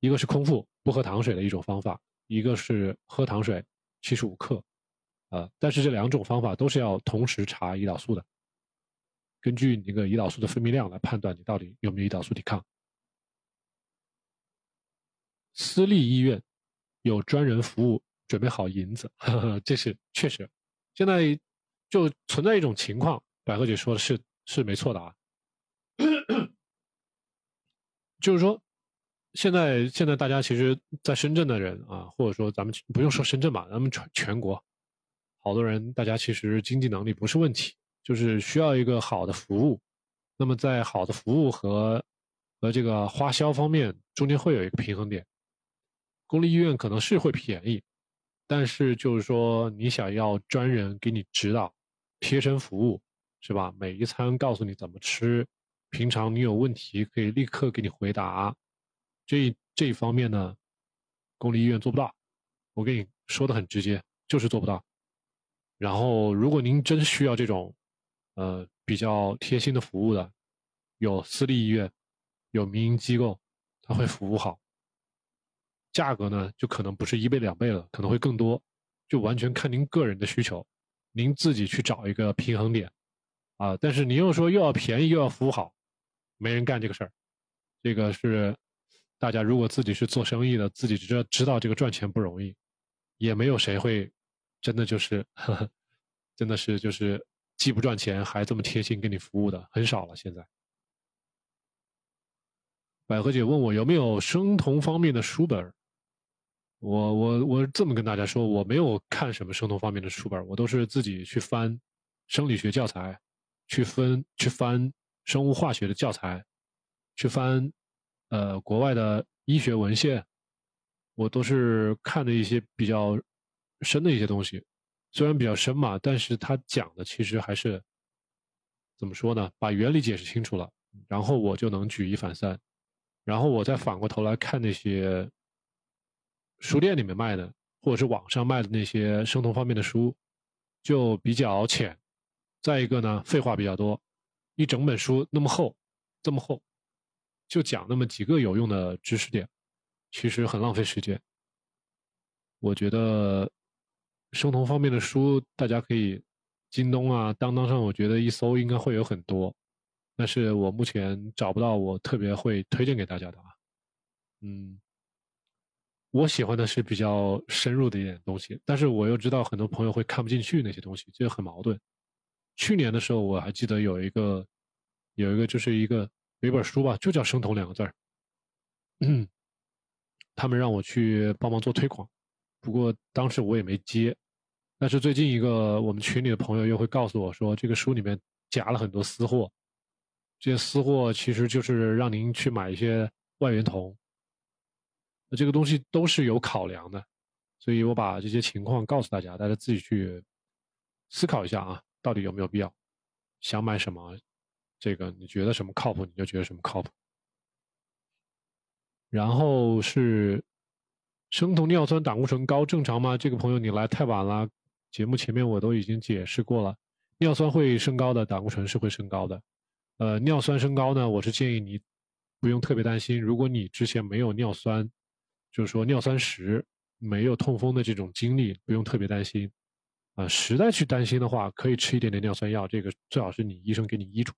一个是空腹不喝糖水的一种方法，一个是喝糖水。七十五克，啊，但是这两种方法都是要同时查胰岛素的，根据你那个胰岛素的分泌量来判断你到底有没有胰岛素抵抗。私立医院有专人服务，准备好银子，呵呵这是确实。现在就存在一种情况，百合姐说的是是没错的啊，就是说。现在，现在大家其实，在深圳的人啊，或者说咱们不用说深圳吧，咱们全全国，好多人，大家其实经济能力不是问题，就是需要一个好的服务。那么在好的服务和和这个花销方面，中间会有一个平衡点。公立医院可能是会便宜，但是就是说，你想要专人给你指导、贴身服务，是吧？每一餐告诉你怎么吃，平常你有问题可以立刻给你回答。这这一方面呢，公立医院做不到，我跟你说的很直接，就是做不到。然后，如果您真需要这种，呃，比较贴心的服务的，有私立医院，有民营机构，他会服务好。价格呢，就可能不是一倍两倍了，可能会更多，就完全看您个人的需求，您自己去找一个平衡点，啊，但是您又说又要便宜又要服务好，没人干这个事儿，这个是大家如果自己是做生意的，自己知道知道这个赚钱不容易，也没有谁会真的就是呵呵真的是就是既不赚钱还这么贴心给你服务的很少了，现在。百合姐问我有没有生酮方面的书本我我我这么跟大家说，我没有看什么生酮方面的书本我都是自己去翻生理学教材，去分去翻生物化学的教材，去翻呃国外的医学文献，我都是看的一些比较深的一些东西，虽然比较深嘛，但是他讲的其实还是怎么说呢？把原理解释清楚了，然后我就能举一反三。然后我再反过头来看那些书店里面卖的，或者是网上卖的那些生酮方面的书，就比较浅。再一个呢，废话比较多，一整本书那么厚，这么厚，就讲那么几个有用的知识点，其实很浪费时间。我觉得生酮方面的书，大家可以京东啊、当当上，我觉得一搜应该会有很多。但是我目前找不到我特别会推荐给大家的啊，嗯，我喜欢的是比较深入的一点东西，但是我又知道很多朋友会看不进去那些东西，这很矛盾。去年的时候我还记得有一个，有一个就是一个有一本书吧，就叫“生酮”两个字儿，嗯，他们让我去帮忙做推广，不过当时我也没接。但是最近一个我们群里的朋友又会告诉我说，这个书里面夹了很多私货。这些私货其实就是让您去买一些外源酮，那这个东西都是有考量的，所以我把这些情况告诉大家，大家自己去思考一下啊，到底有没有必要？想买什么，这个你觉得什么靠谱，你就觉得什么靠谱。然后是生酮尿酸胆固醇高正常吗？这个朋友你来太晚了，节目前面我都已经解释过了，尿酸会升高的，胆固醇是会升高的。呃，尿酸升高呢，我是建议你不用特别担心。如果你之前没有尿酸，就是说尿酸石没有痛风的这种经历，不用特别担心。啊，实在去担心的话，可以吃一点点尿酸药，这个最好是你医生给你医嘱。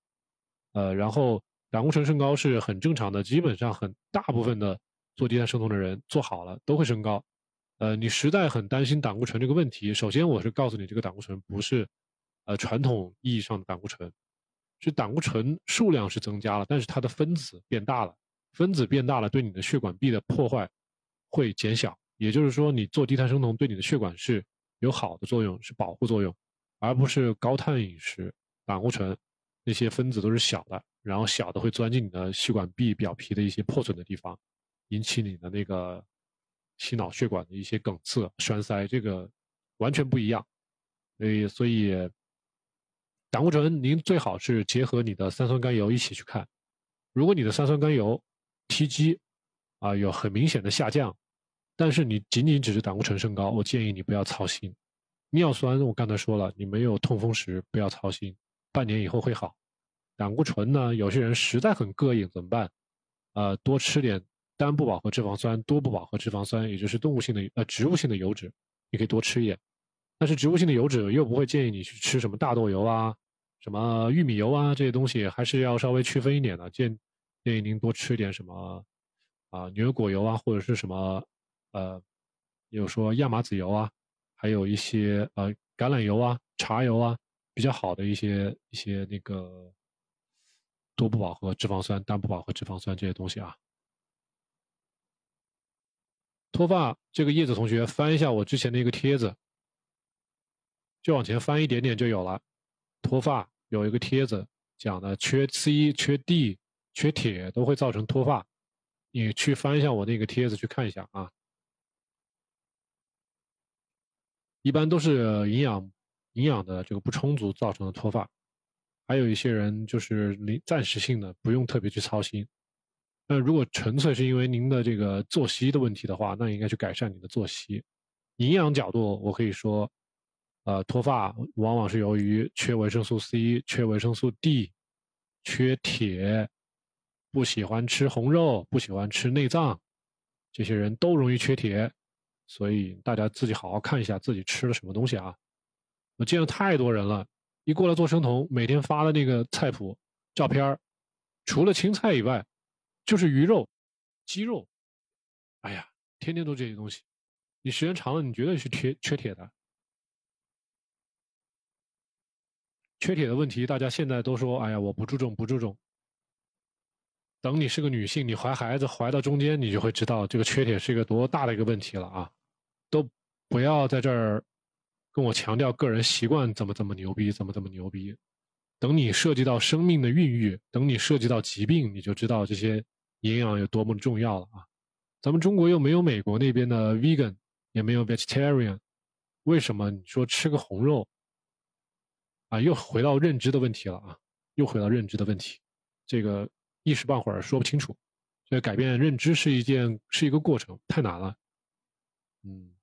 呃，然后胆固醇升高是很正常的，基本上很大部分的做低碳生酮的人做好了都会升高。呃，你实在很担心胆固醇这个问题，首先我是告诉你，这个胆固醇不是呃传统意义上的胆固醇。是胆固醇数量是增加了，但是它的分子变大了，分子变大了，对你的血管壁的破坏会减小。也就是说，你做低碳生酮对你的血管是有好的作用，是保护作用，而不是高碳饮食。胆固醇那些分子都是小的，然后小的会钻进你的血管壁表皮的一些破损的地方，引起你的那个心脑血管的一些梗塞、栓塞，这个完全不一样。所以，所以。胆固醇，您最好是结合你的三酸甘油一起去看。如果你的三酸甘油 TG 啊有很明显的下降，但是你仅仅只是胆固醇升高，我建议你不要操心。尿酸我刚才说了，你没有痛风时不要操心，半年以后会好。胆固醇呢，有些人实在很膈应怎么办？呃，多吃点单不饱和脂肪酸、多不饱和脂肪酸，也就是动物性的呃植物性的油脂，你可以多吃一点。但是植物性的油脂又不会建议你去吃什么大豆油啊。什么玉米油啊，这些东西还是要稍微区分一点的。建建议您多吃点什么啊，牛油果油啊，或者是什么呃，有说亚麻籽油啊，还有一些呃橄榄油啊、茶油啊，比较好的一些一些那个多不饱和脂肪酸、单不饱和脂肪酸这些东西啊。脱发这个叶子同学翻一下我之前的一个帖子，就往前翻一点点就有了。脱发有一个帖子讲的，缺 C、缺 D、缺铁都会造成脱发。你去翻一下我那个帖子去看一下啊。一般都是营养营养的这个不充足造成的脱发，还有一些人就是临暂时性的，不用特别去操心。那如果纯粹是因为您的这个作息的问题的话，那应该去改善你的作息。营养角度，我可以说。呃，脱发往往是由于缺维生素 C、缺维生素 D、缺铁，不喜欢吃红肉，不喜欢吃内脏，这些人都容易缺铁，所以大家自己好好看一下自己吃了什么东西啊！我见了太多人了，一过来做生酮，每天发的那个菜谱照片除了青菜以外，就是鱼肉、鸡肉，哎呀，天天都这些东西，你时间长了，你绝对是缺缺铁的。缺铁的问题，大家现在都说：“哎呀，我不注重，不注重。”等你是个女性，你怀孩子怀到中间，你就会知道这个缺铁是一个多大的一个问题了啊！都不要在这儿跟我强调个人习惯怎么怎么牛逼，怎么怎么牛逼。等你涉及到生命的孕育，等你涉及到疾病，你就知道这些营养有多么重要了啊！咱们中国又没有美国那边的 vegan，也没有 vegetarian，为什么你说吃个红肉？啊，又回到认知的问题了啊！又回到认知的问题，这个一时半会儿说不清楚。所以改变认知是一件是一个过程，太难了。嗯，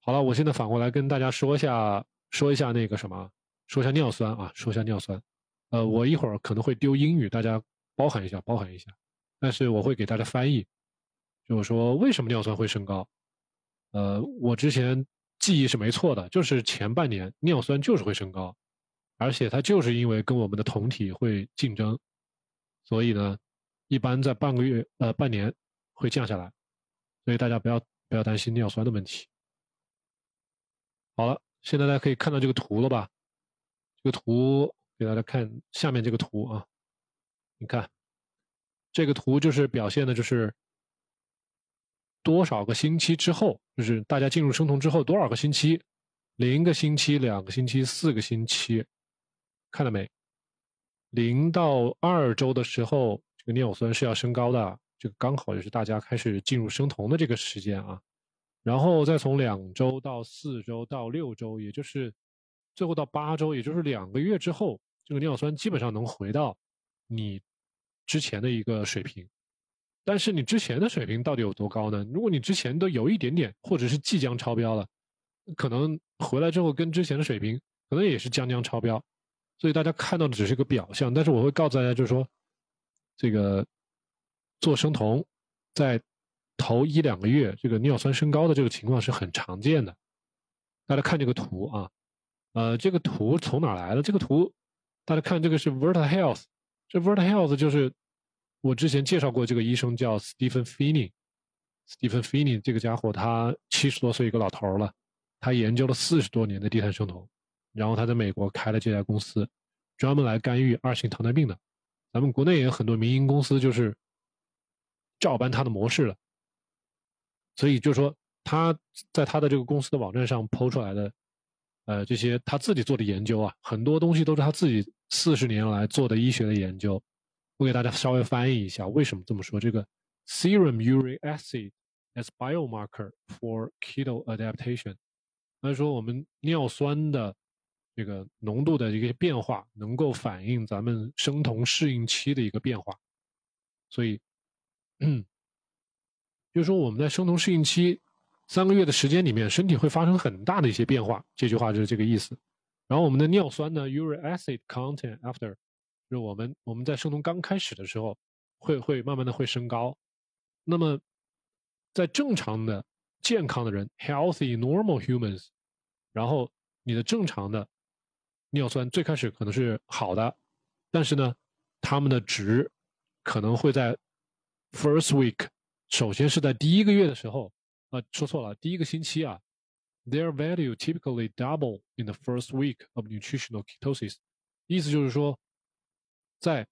好了，我现在反过来跟大家说一下，说一下那个什么，说一下尿酸啊，说一下尿酸。呃，我一会儿可能会丢英语，大家包含一下，包含一下。但是我会给大家翻译，就是说为什么尿酸会升高。呃，我之前。记忆是没错的，就是前半年尿酸就是会升高，而且它就是因为跟我们的酮体会竞争，所以呢，一般在半个月呃半年会降下来，所以大家不要不要担心尿酸的问题。好了，现在大家可以看到这个图了吧？这个图给大家看下面这个图啊，你看，这个图就是表现的就是。多少个星期之后，就是大家进入生酮之后多少个星期？零个星期、两个星期、四个星期，看到没？零到二周的时候，这个尿酸是要升高的，这个刚好就是大家开始进入生酮的这个时间啊。然后再从两周到四周到六周，也就是最后到八周，也就是两个月之后，这个尿酸基本上能回到你之前的一个水平。但是你之前的水平到底有多高呢？如果你之前都有一点点，或者是即将超标了，可能回来之后跟之前的水平可能也是将将超标，所以大家看到的只是一个表象。但是我会告诉大家，就是说，这个做生酮，在头一两个月，这个尿酸升高的这个情况是很常见的。大家看这个图啊，呃，这个图从哪来的？这个图大家看，这个是 Vert Health，这 Vert Health 就是。我之前介绍过这个医生叫 Stephen Feeney，Stephen Feeney 这个家伙他七十多岁一个老头了，他研究了四十多年的低碳生酮，然后他在美国开了这家公司，专门来干预二型糖尿病的。咱们国内也有很多民营公司就是照搬他的模式了，所以就是说他在他的这个公司的网站上抛出来的，呃，这些他自己做的研究啊，很多东西都是他自己四十年来做的医学的研究。我给大家稍微翻译一下，为什么这么说？这个 serum uric acid as biomarker for keto adaptation，那就说我们尿酸的这个浓度的一个变化，能够反映咱们生酮适应期的一个变化。所以，嗯就是说我们在生酮适应期三个月的时间里面，身体会发生很大的一些变化。这句话就是这个意思。然后我们的尿酸呢，uric acid content after 就是我们我们在生酮刚开始的时候，会会慢慢的会升高，那么在正常的健康的人 （healthy normal humans），然后你的正常的尿酸最开始可能是好的，但是呢，他们的值可能会在 first week，首先是在第一个月的时候，啊，说错了，第一个星期啊，their value typically double in the first week of nutritional ketosis，意思就是说。在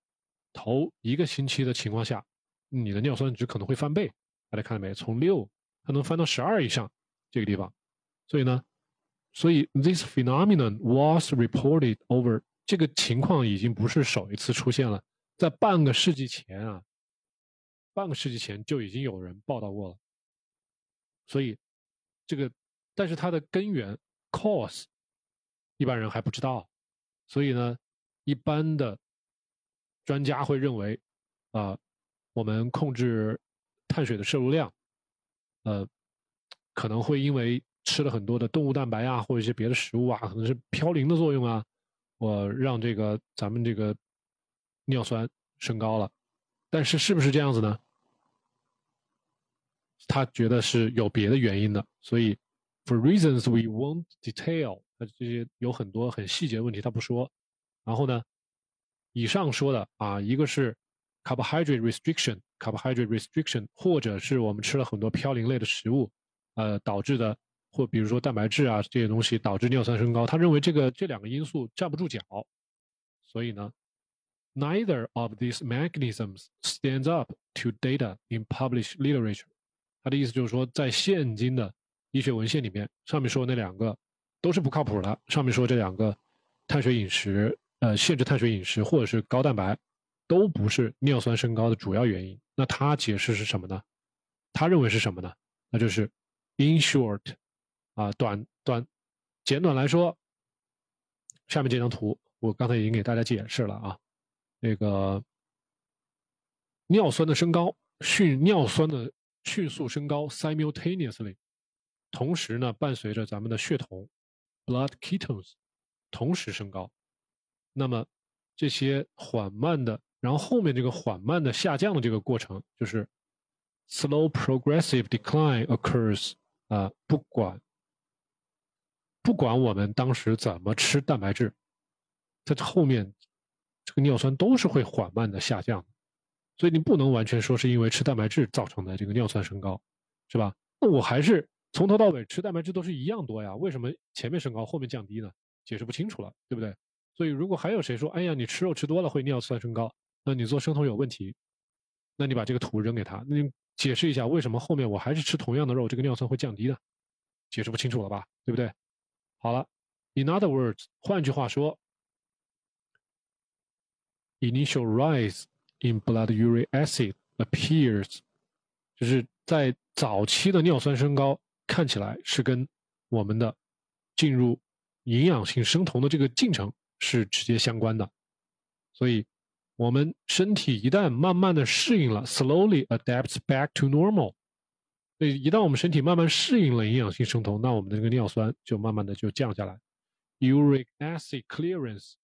头一个星期的情况下，你的尿酸值可能会翻倍。大家看到没？从六它能翻到十二以上这个地方。所以呢，所以 this phenomenon was reported over 这个情况已经不是首一次出现了，在半个世纪前啊，半个世纪前就已经有人报道过了。所以这个，但是它的根源 cause 一般人还不知道。所以呢，一般的。专家会认为，啊，我们控制碳水的摄入量，呃，可能会因为吃了很多的动物蛋白啊，或者一些别的食物啊，可能是嘌呤的作用啊，我让这个咱们这个尿酸升高了。但是是不是这样子呢？他觉得是有别的原因的，所以 for reasons we won't detail，他这些有很多很细节问题他不说。然后呢，以上说的啊，一个是 carbohydrate restriction，carbohydrate restriction，或者是我们吃了很多嘌呤类的食物，呃导致的，或比如说蛋白质啊这些东西导致尿酸升高。他认为这个这两个因素站不住脚，所以呢，neither of these mechanisms stands up to data in published literature。他的意思就是说，在现今的医学文献里面，上面说那两个都是不靠谱的。上面说这两个碳水饮食。呃，限制碳水饮食或者是高蛋白，都不是尿酸升高的主要原因。那他解释是什么呢？他认为是什么呢？那就是 in short，啊，短短简短来说，下面这张图我刚才已经给大家解释了啊。那个尿酸的升高，迅尿酸的迅速升高 simultaneously，同时呢，伴随着咱们的血酮 blood ketones 同时升高。那么，这些缓慢的，然后后面这个缓慢的下降的这个过程，就是 slow progressive decline occurs 啊，不管不管我们当时怎么吃蛋白质，在后面这个尿酸都是会缓慢的下降的，所以你不能完全说是因为吃蛋白质造成的这个尿酸升高，是吧？那我还是从头到尾吃蛋白质都是一样多呀，为什么前面升高后面降低呢？解释不清楚了，对不对？所以，如果还有谁说：“哎呀，你吃肉吃多了会尿酸升高，那你做生酮有问题。”那你把这个图扔给他，那你解释一下为什么后面我还是吃同样的肉，这个尿酸会降低呢？解释不清楚了吧？对不对？好了，In other words，换句话说，initial rise in blood uric acid appears，就是在早期的尿酸升高看起来是跟我们的进入营养性生酮的这个进程。是直接相关的，所以，我们身体一旦慢慢的适应了，slowly adapts back to normal，所以一旦我们身体慢慢适应了营养性生酮，那我们的这个尿酸就慢慢的就降下来，uric acid clearance，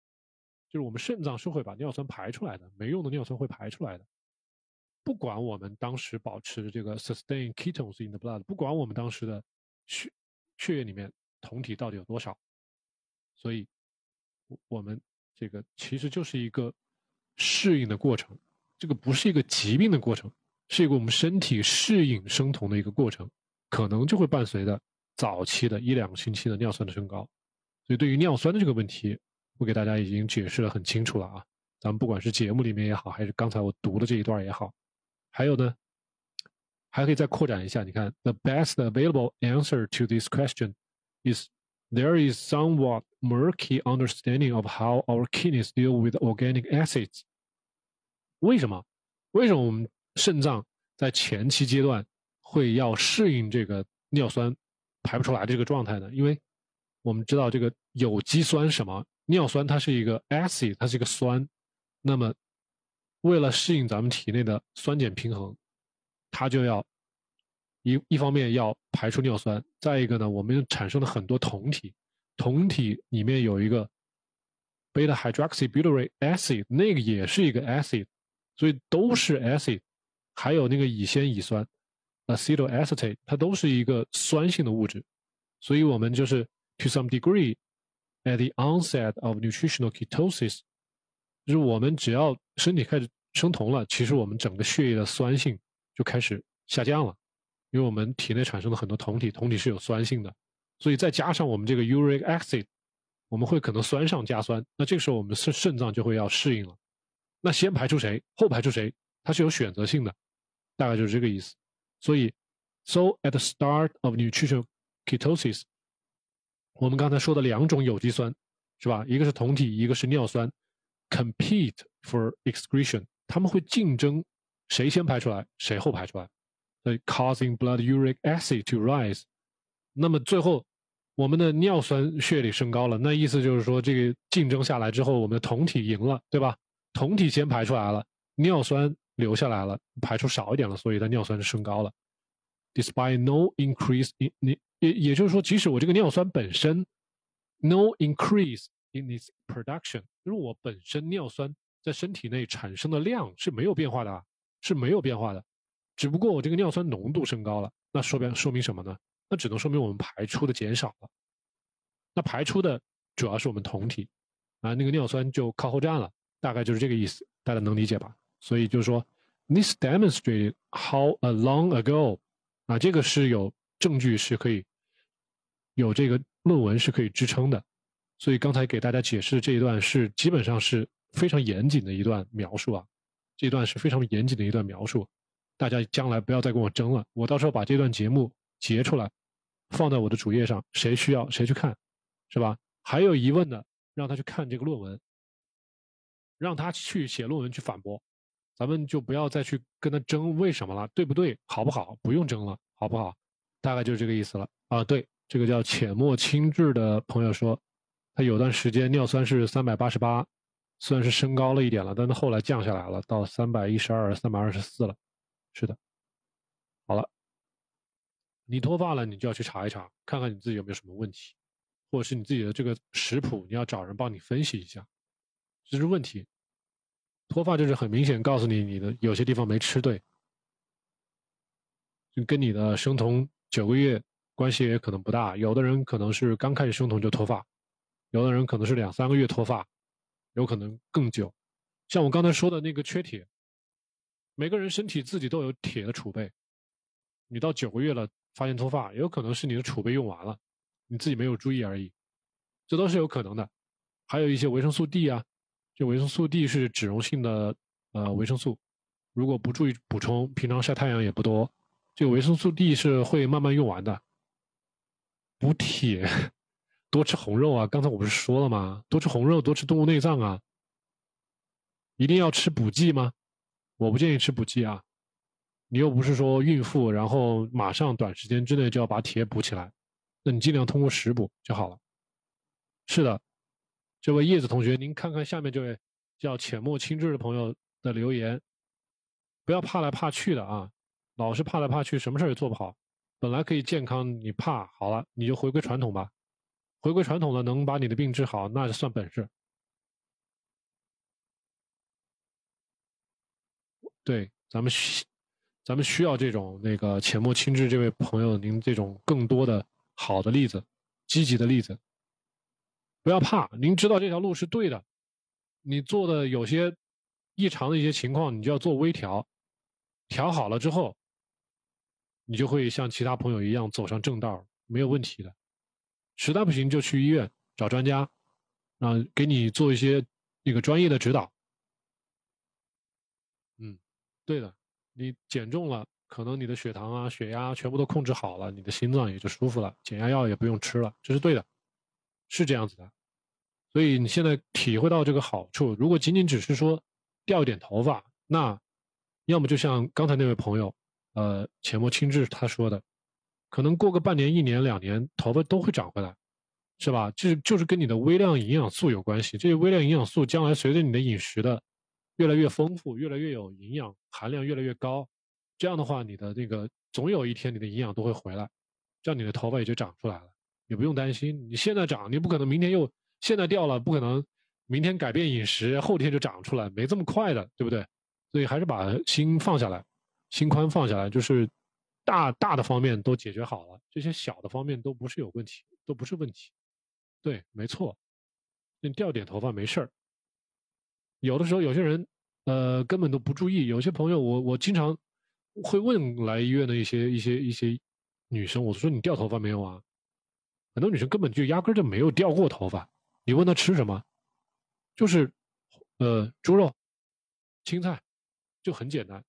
就是我们肾脏是会把尿酸排出来的，没用的尿酸会排出来的，不管我们当时保持这个 sustained ketones in the blood，不管我们当时的血血液里面酮体到底有多少，所以。我们这个其实就是一个适应的过程，这个不是一个疾病的过程，是一个我们身体适应生酮的一个过程，可能就会伴随着早期的一两个星期的尿酸的升高。所以对于尿酸的这个问题，我给大家已经解释的很清楚了啊。咱们不管是节目里面也好，还是刚才我读的这一段也好，还有呢，还可以再扩展一下。你看，the best available answer to this question is there is somewhat murky understanding of how our kidneys deal with organic acids。为什么？为什么我们肾脏在前期阶段会要适应这个尿酸排不出来的这个状态呢？因为我们知道这个有机酸什么尿酸，它是一个 acid，它是一个酸。那么为了适应咱们体内的酸碱平衡，它就要一一方面要排出尿酸，再一个呢，我们产生了很多酮体。酮体里面有一个 beta hydroxybutyrate acid，那个也是一个 acid，所以都是 acid。还有那个乙酰乙酸 acetoacetate，它都是一个酸性的物质。所以我们就是 to some degree at the onset of nutritional ketosis，就是我们只要身体开始生酮了，其实我们整个血液的酸性就开始下降了，因为我们体内产生了很多酮体，酮体是有酸性的。所以再加上我们这个 uric acid，我们会可能酸上加酸，那这个时候我们肾肾脏就会要适应了。那先排出谁，后排出谁，它是有选择性的，大概就是这个意思。所以，so at the start of nutritional ketosis，我们刚才说的两种有机酸，是吧？一个是酮体，一个是尿酸，compete for excretion，他们会竞争谁先排出来，谁后排出来，所以 causing blood uric acid to rise。那么最后，我们的尿酸血里升高了，那意思就是说，这个竞争下来之后，我们的酮体赢了，对吧？酮体先排出来了，尿酸留下来了，排出少一点了，所以它尿酸就升高了。Despite no increase in 也也就是说，即使我这个尿酸本身 no increase in its production，就是我本身尿酸在身体内产生的量是没有变化的，是没有变化的，只不过我这个尿酸浓度升高了，那说明说明什么呢？那只能说明我们排出的减少了。那排出的主要是我们酮体，啊，那个尿酸就靠后站了，大概就是这个意思，大家能理解吧？所以就是说，this demonstrated how a long ago，啊，这个是有证据是可以有这个论文是可以支撑的。所以刚才给大家解释的这一段是基本上是非常严谨的一段描述啊，这段是非常严谨的一段描述，大家将来不要再跟我争了，我到时候把这段节目截出来，放在我的主页上，谁需要谁去看，是吧？还有疑问的，让他去看这个论文，让他去写论文去反驳，咱们就不要再去跟他争为什么了，对不对？好不好？不用争了，好不好？大概就是这个意思了啊。对，这个叫浅墨轻质的朋友说。他有段时间尿酸是三百八十八，虽然是升高了一点了，但是后来降下来了，到三百一十二、三百二十四了。是的，好了，你脱发了，你就要去查一查，看看你自己有没有什么问题，或者是你自己的这个食谱，你要找人帮你分析一下，这是问题。脱发就是很明显告诉你，你的有些地方没吃对，就跟你的生酮九个月关系也可能不大，有的人可能是刚开始生酮就脱发。有的人可能是两三个月脱发，有可能更久。像我刚才说的那个缺铁，每个人身体自己都有铁的储备。你到九个月了发现脱发，也有可能是你的储备用完了，你自己没有注意而已，这都是有可能的。还有一些维生素 D 啊，就维生素 D 是脂溶性的呃维生素，如果不注意补充，平常晒太阳也不多，这个维生素 D 是会慢慢用完的。补铁。多吃红肉啊！刚才我不是说了吗？多吃红肉，多吃动物内脏啊！一定要吃补剂吗？我不建议吃补剂啊！你又不是说孕妇，然后马上短时间之内就要把铁补起来，那你尽量通过食补就好了。是的，这位叶子同学，您看看下面这位叫浅墨轻质的朋友的留言，不要怕来怕去的啊！老是怕来怕去，什么事儿也做不好。本来可以健康，你怕好了，你就回归传统吧。回归传统的，能把你的病治好，那就算本事。对，咱们需咱们需要这种那个浅墨轻质这位朋友，您这种更多的好的例子，积极的例子。不要怕，您知道这条路是对的，你做的有些异常的一些情况，你就要做微调，调好了之后，你就会像其他朋友一样走上正道，没有问题的。实在不行就去医院找专家，啊，给你做一些那个专业的指导。嗯，对的，你减重了，可能你的血糖啊、血压全部都控制好了，你的心脏也就舒服了，减压药也不用吃了，这是对的，是这样子的。所以你现在体会到这个好处，如果仅仅只是说掉一点头发，那要么就像刚才那位朋友，呃，浅墨轻质他说的。可能过个半年、一年、两年，头发都会长回来，是吧？这就是跟你的微量营养素有关系。这些微量营养素将来随着你的饮食的越来越丰富、越来越有营养含量越来越高，这样的话，你的那个总有一天你的营养都会回来，这样你的头发也就长出来了，也不用担心。你现在长，你不可能明天又现在掉了，不可能明天改变饮食，后天就长出来，没这么快的，对不对？所以还是把心放下来，心宽放下来，就是。大大的方面都解决好了，这些小的方面都不是有问题，都不是问题。对，没错，你掉点头发没事儿。有的时候有些人，呃，根本都不注意。有些朋友，我我经常会问来医院的一些一些一些女生，我说你掉头发没有啊？很多女生根本就压根就没有掉过头发。你问她吃什么，就是呃猪肉、青菜，就很简单。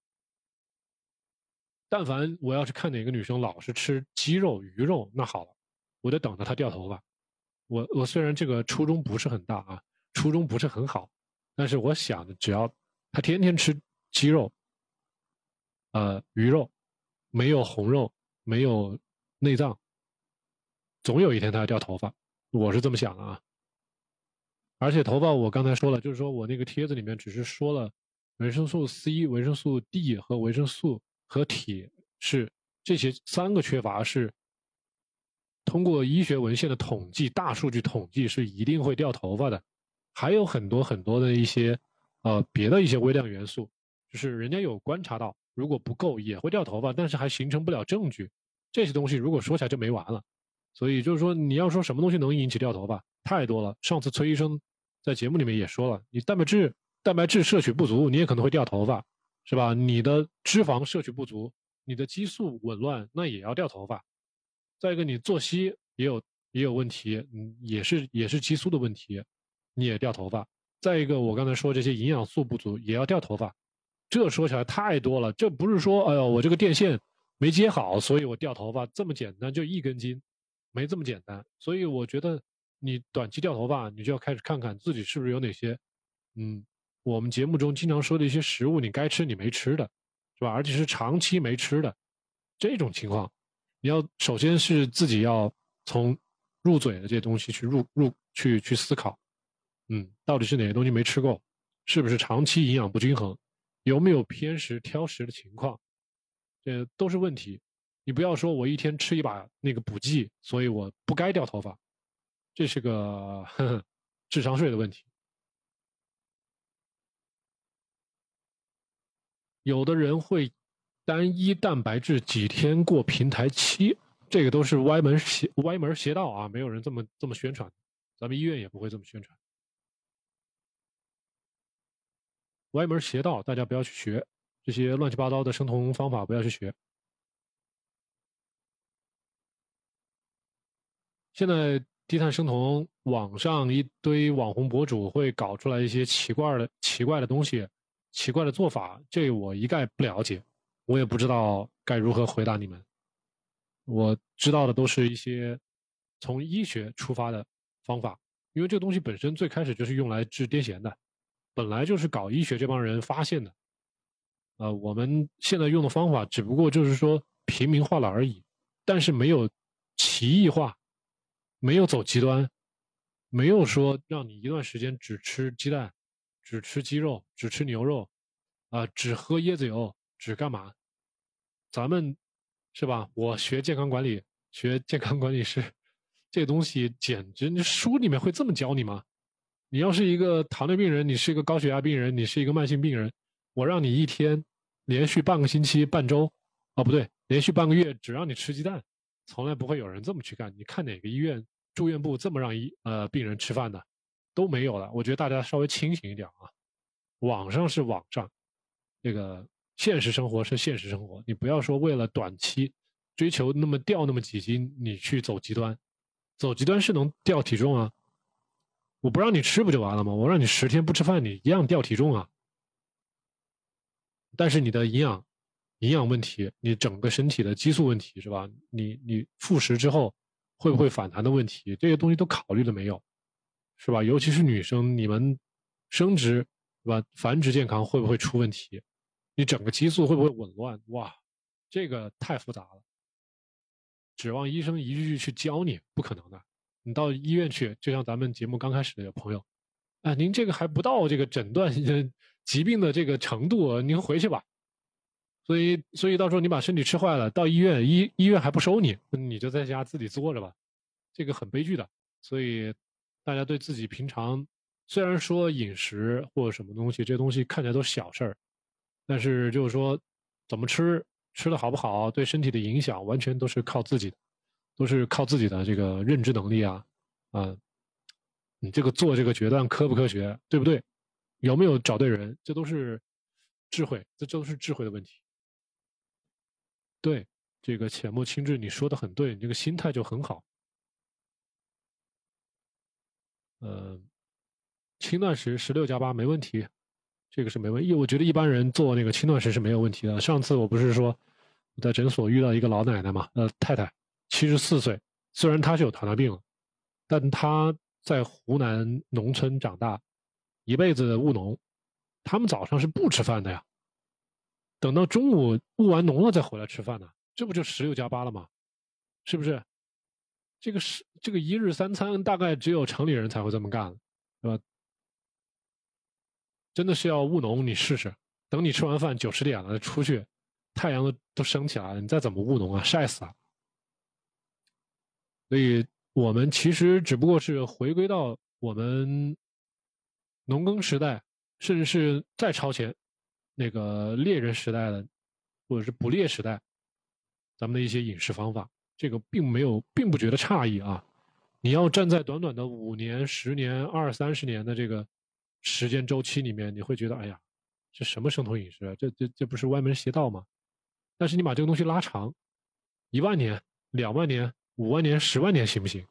但凡我要是看哪个女生老是吃鸡肉、鱼肉，那好了，我得等着她掉头发。我我虽然这个初衷不是很大啊，初衷不是很好，但是我想，只要她天天吃鸡肉、呃鱼肉，没有红肉，没有内脏，总有一天她要掉头发。我是这么想的啊。而且头发，我刚才说了，就是说我那个帖子里面只是说了维生素 C、维生素 D 和维生素。和铁是这些三个缺乏是通过医学文献的统计、大数据统计是一定会掉头发的，还有很多很多的一些呃别的一些微量元素，就是人家有观察到，如果不够也会掉头发，但是还形成不了证据。这些东西如果说起来就没完了。所以就是说，你要说什么东西能引起掉头发，太多了。上次崔医生在节目里面也说了，你蛋白质蛋白质摄取不足，你也可能会掉头发，是吧？你的脂肪摄取不足，你的激素紊乱，那也要掉头发。再一个，你作息也有也有问题，嗯，也是也是激素的问题，你也掉头发。再一个，我刚才说这些营养素不足也要掉头发，这说起来太多了。这不是说，哎呦，我这个电线没接好，所以我掉头发这么简单，就一根筋。没这么简单，所以我觉得你短期掉头发，你就要开始看看自己是不是有哪些，嗯，我们节目中经常说的一些食物，你该吃你没吃的，是吧？而且是长期没吃的这种情况，你要首先是自己要从入嘴的这些东西去入入去去思考，嗯，到底是哪些东西没吃够，是不是长期营养不均衡，有没有偏食挑食的情况，这都是问题。你不要说我一天吃一把那个补剂，所以我不该掉头发，这是个呵 呵智商税的问题。有的人会单一蛋白质几天过平台期，这个都是歪门邪歪门邪道啊！没有人这么这么宣传，咱们医院也不会这么宣传。歪门邪道，大家不要去学这些乱七八糟的生酮方法，不要去学。现在低碳生酮，网上一堆网红博主会搞出来一些奇怪的、奇怪的东西，奇怪的做法，这我一概不了解，我也不知道该如何回答你们。我知道的都是一些从医学出发的方法，因为这个东西本身最开始就是用来治癫痫的，本来就是搞医学这帮人发现的。呃，我们现在用的方法只不过就是说平民化了而已，但是没有奇异化。没有走极端，没有说让你一段时间只吃鸡蛋，只吃鸡肉，只吃牛肉，啊，只喝椰子油，只干嘛？咱们是吧？我学健康管理，学健康管理师，这东西简直，书里面会这么教你吗？你要是一个糖尿病人，你是一个高血压病人，你是一个慢性病人，我让你一天连续半个星期、半周，哦，不对，连续半个月只让你吃鸡蛋，从来不会有人这么去干。你看哪个医院？住院部这么让医呃病人吃饭的都没有了，我觉得大家稍微清醒一点啊。网上是网上，这个现实生活是现实生活，你不要说为了短期追求那么掉那么几斤，你去走极端，走极端是能掉体重啊。我不让你吃不就完了吗？我让你十天不吃饭，你一样掉体重啊。但是你的营养营养问题，你整个身体的激素问题是吧？你你复食之后。会不会反弹的问题，这些东西都考虑了没有，是吧？尤其是女生，你们生殖是吧？繁殖健康会不会出问题？你整个激素会不会紊乱？哇，这个太复杂了。指望医生一句句去教你，不可能的。你到医院去，就像咱们节目刚开始的朋友，啊，您这个还不到这个诊断 疾病的这个程度，您回去吧。所以，所以到时候你把身体吃坏了，到医院医医院还不收你，你就在家自己坐着吧，这个很悲剧的。所以，大家对自己平常虽然说饮食或者什么东西，这东西看起来都是小事儿，但是就是说怎么吃，吃的好不好，对身体的影响完全都是靠自己的，都是靠自己的这个认知能力啊，啊，你这个做这个决断科不科学，对不对？有没有找对人，这都是智慧，这都是智慧的问题。对，这个浅墨轻质，你说的很对，你这个心态就很好。呃，轻断食十六加八没问题，这个是没问题。我觉得一般人做那个轻断食是没有问题的。上次我不是说我在诊所遇到一个老奶奶嘛，呃，太太，七十四岁，虽然她是有糖尿病，但她在湖南农村长大，一辈子务农，他们早上是不吃饭的呀。等到中午务完农了再回来吃饭呢，这不就十六加八了吗？是不是？这个是这个一日三餐，大概只有城里人才会这么干，是吧？真的是要务农，你试试。等你吃完饭九十点了出去，太阳都都升起来了，你再怎么务农啊，晒死了。所以我们其实只不过是回归到我们农耕时代，甚至是再超前。那个猎人时代的，或者是捕猎时代，咱们的一些饮食方法，这个并没有，并不觉得诧异啊。你要站在短短的五年、十年、二三十年的这个时间周期里面，你会觉得，哎呀，这什么生酮饮食啊？这这这不是歪门邪道吗？但是你把这个东西拉长，一万年、两万年、五万年、十万年，行不行？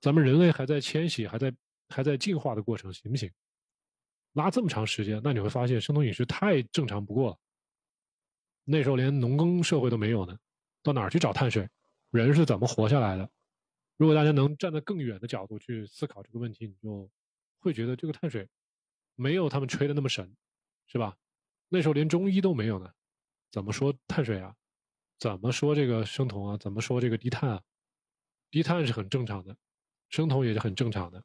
咱们人类还在迁徙，还在还在进化的过程，行不行？拉这么长时间，那你会发现生酮饮食太正常不过了。那时候连农耕社会都没有呢，到哪儿去找碳水？人是怎么活下来的？如果大家能站在更远的角度去思考这个问题，你就会觉得这个碳水没有他们吹的那么神，是吧？那时候连中医都没有呢，怎么说碳水啊？怎么说这个生酮啊？怎么说这个低碳啊？低碳是很正常的，生酮也是很正常的。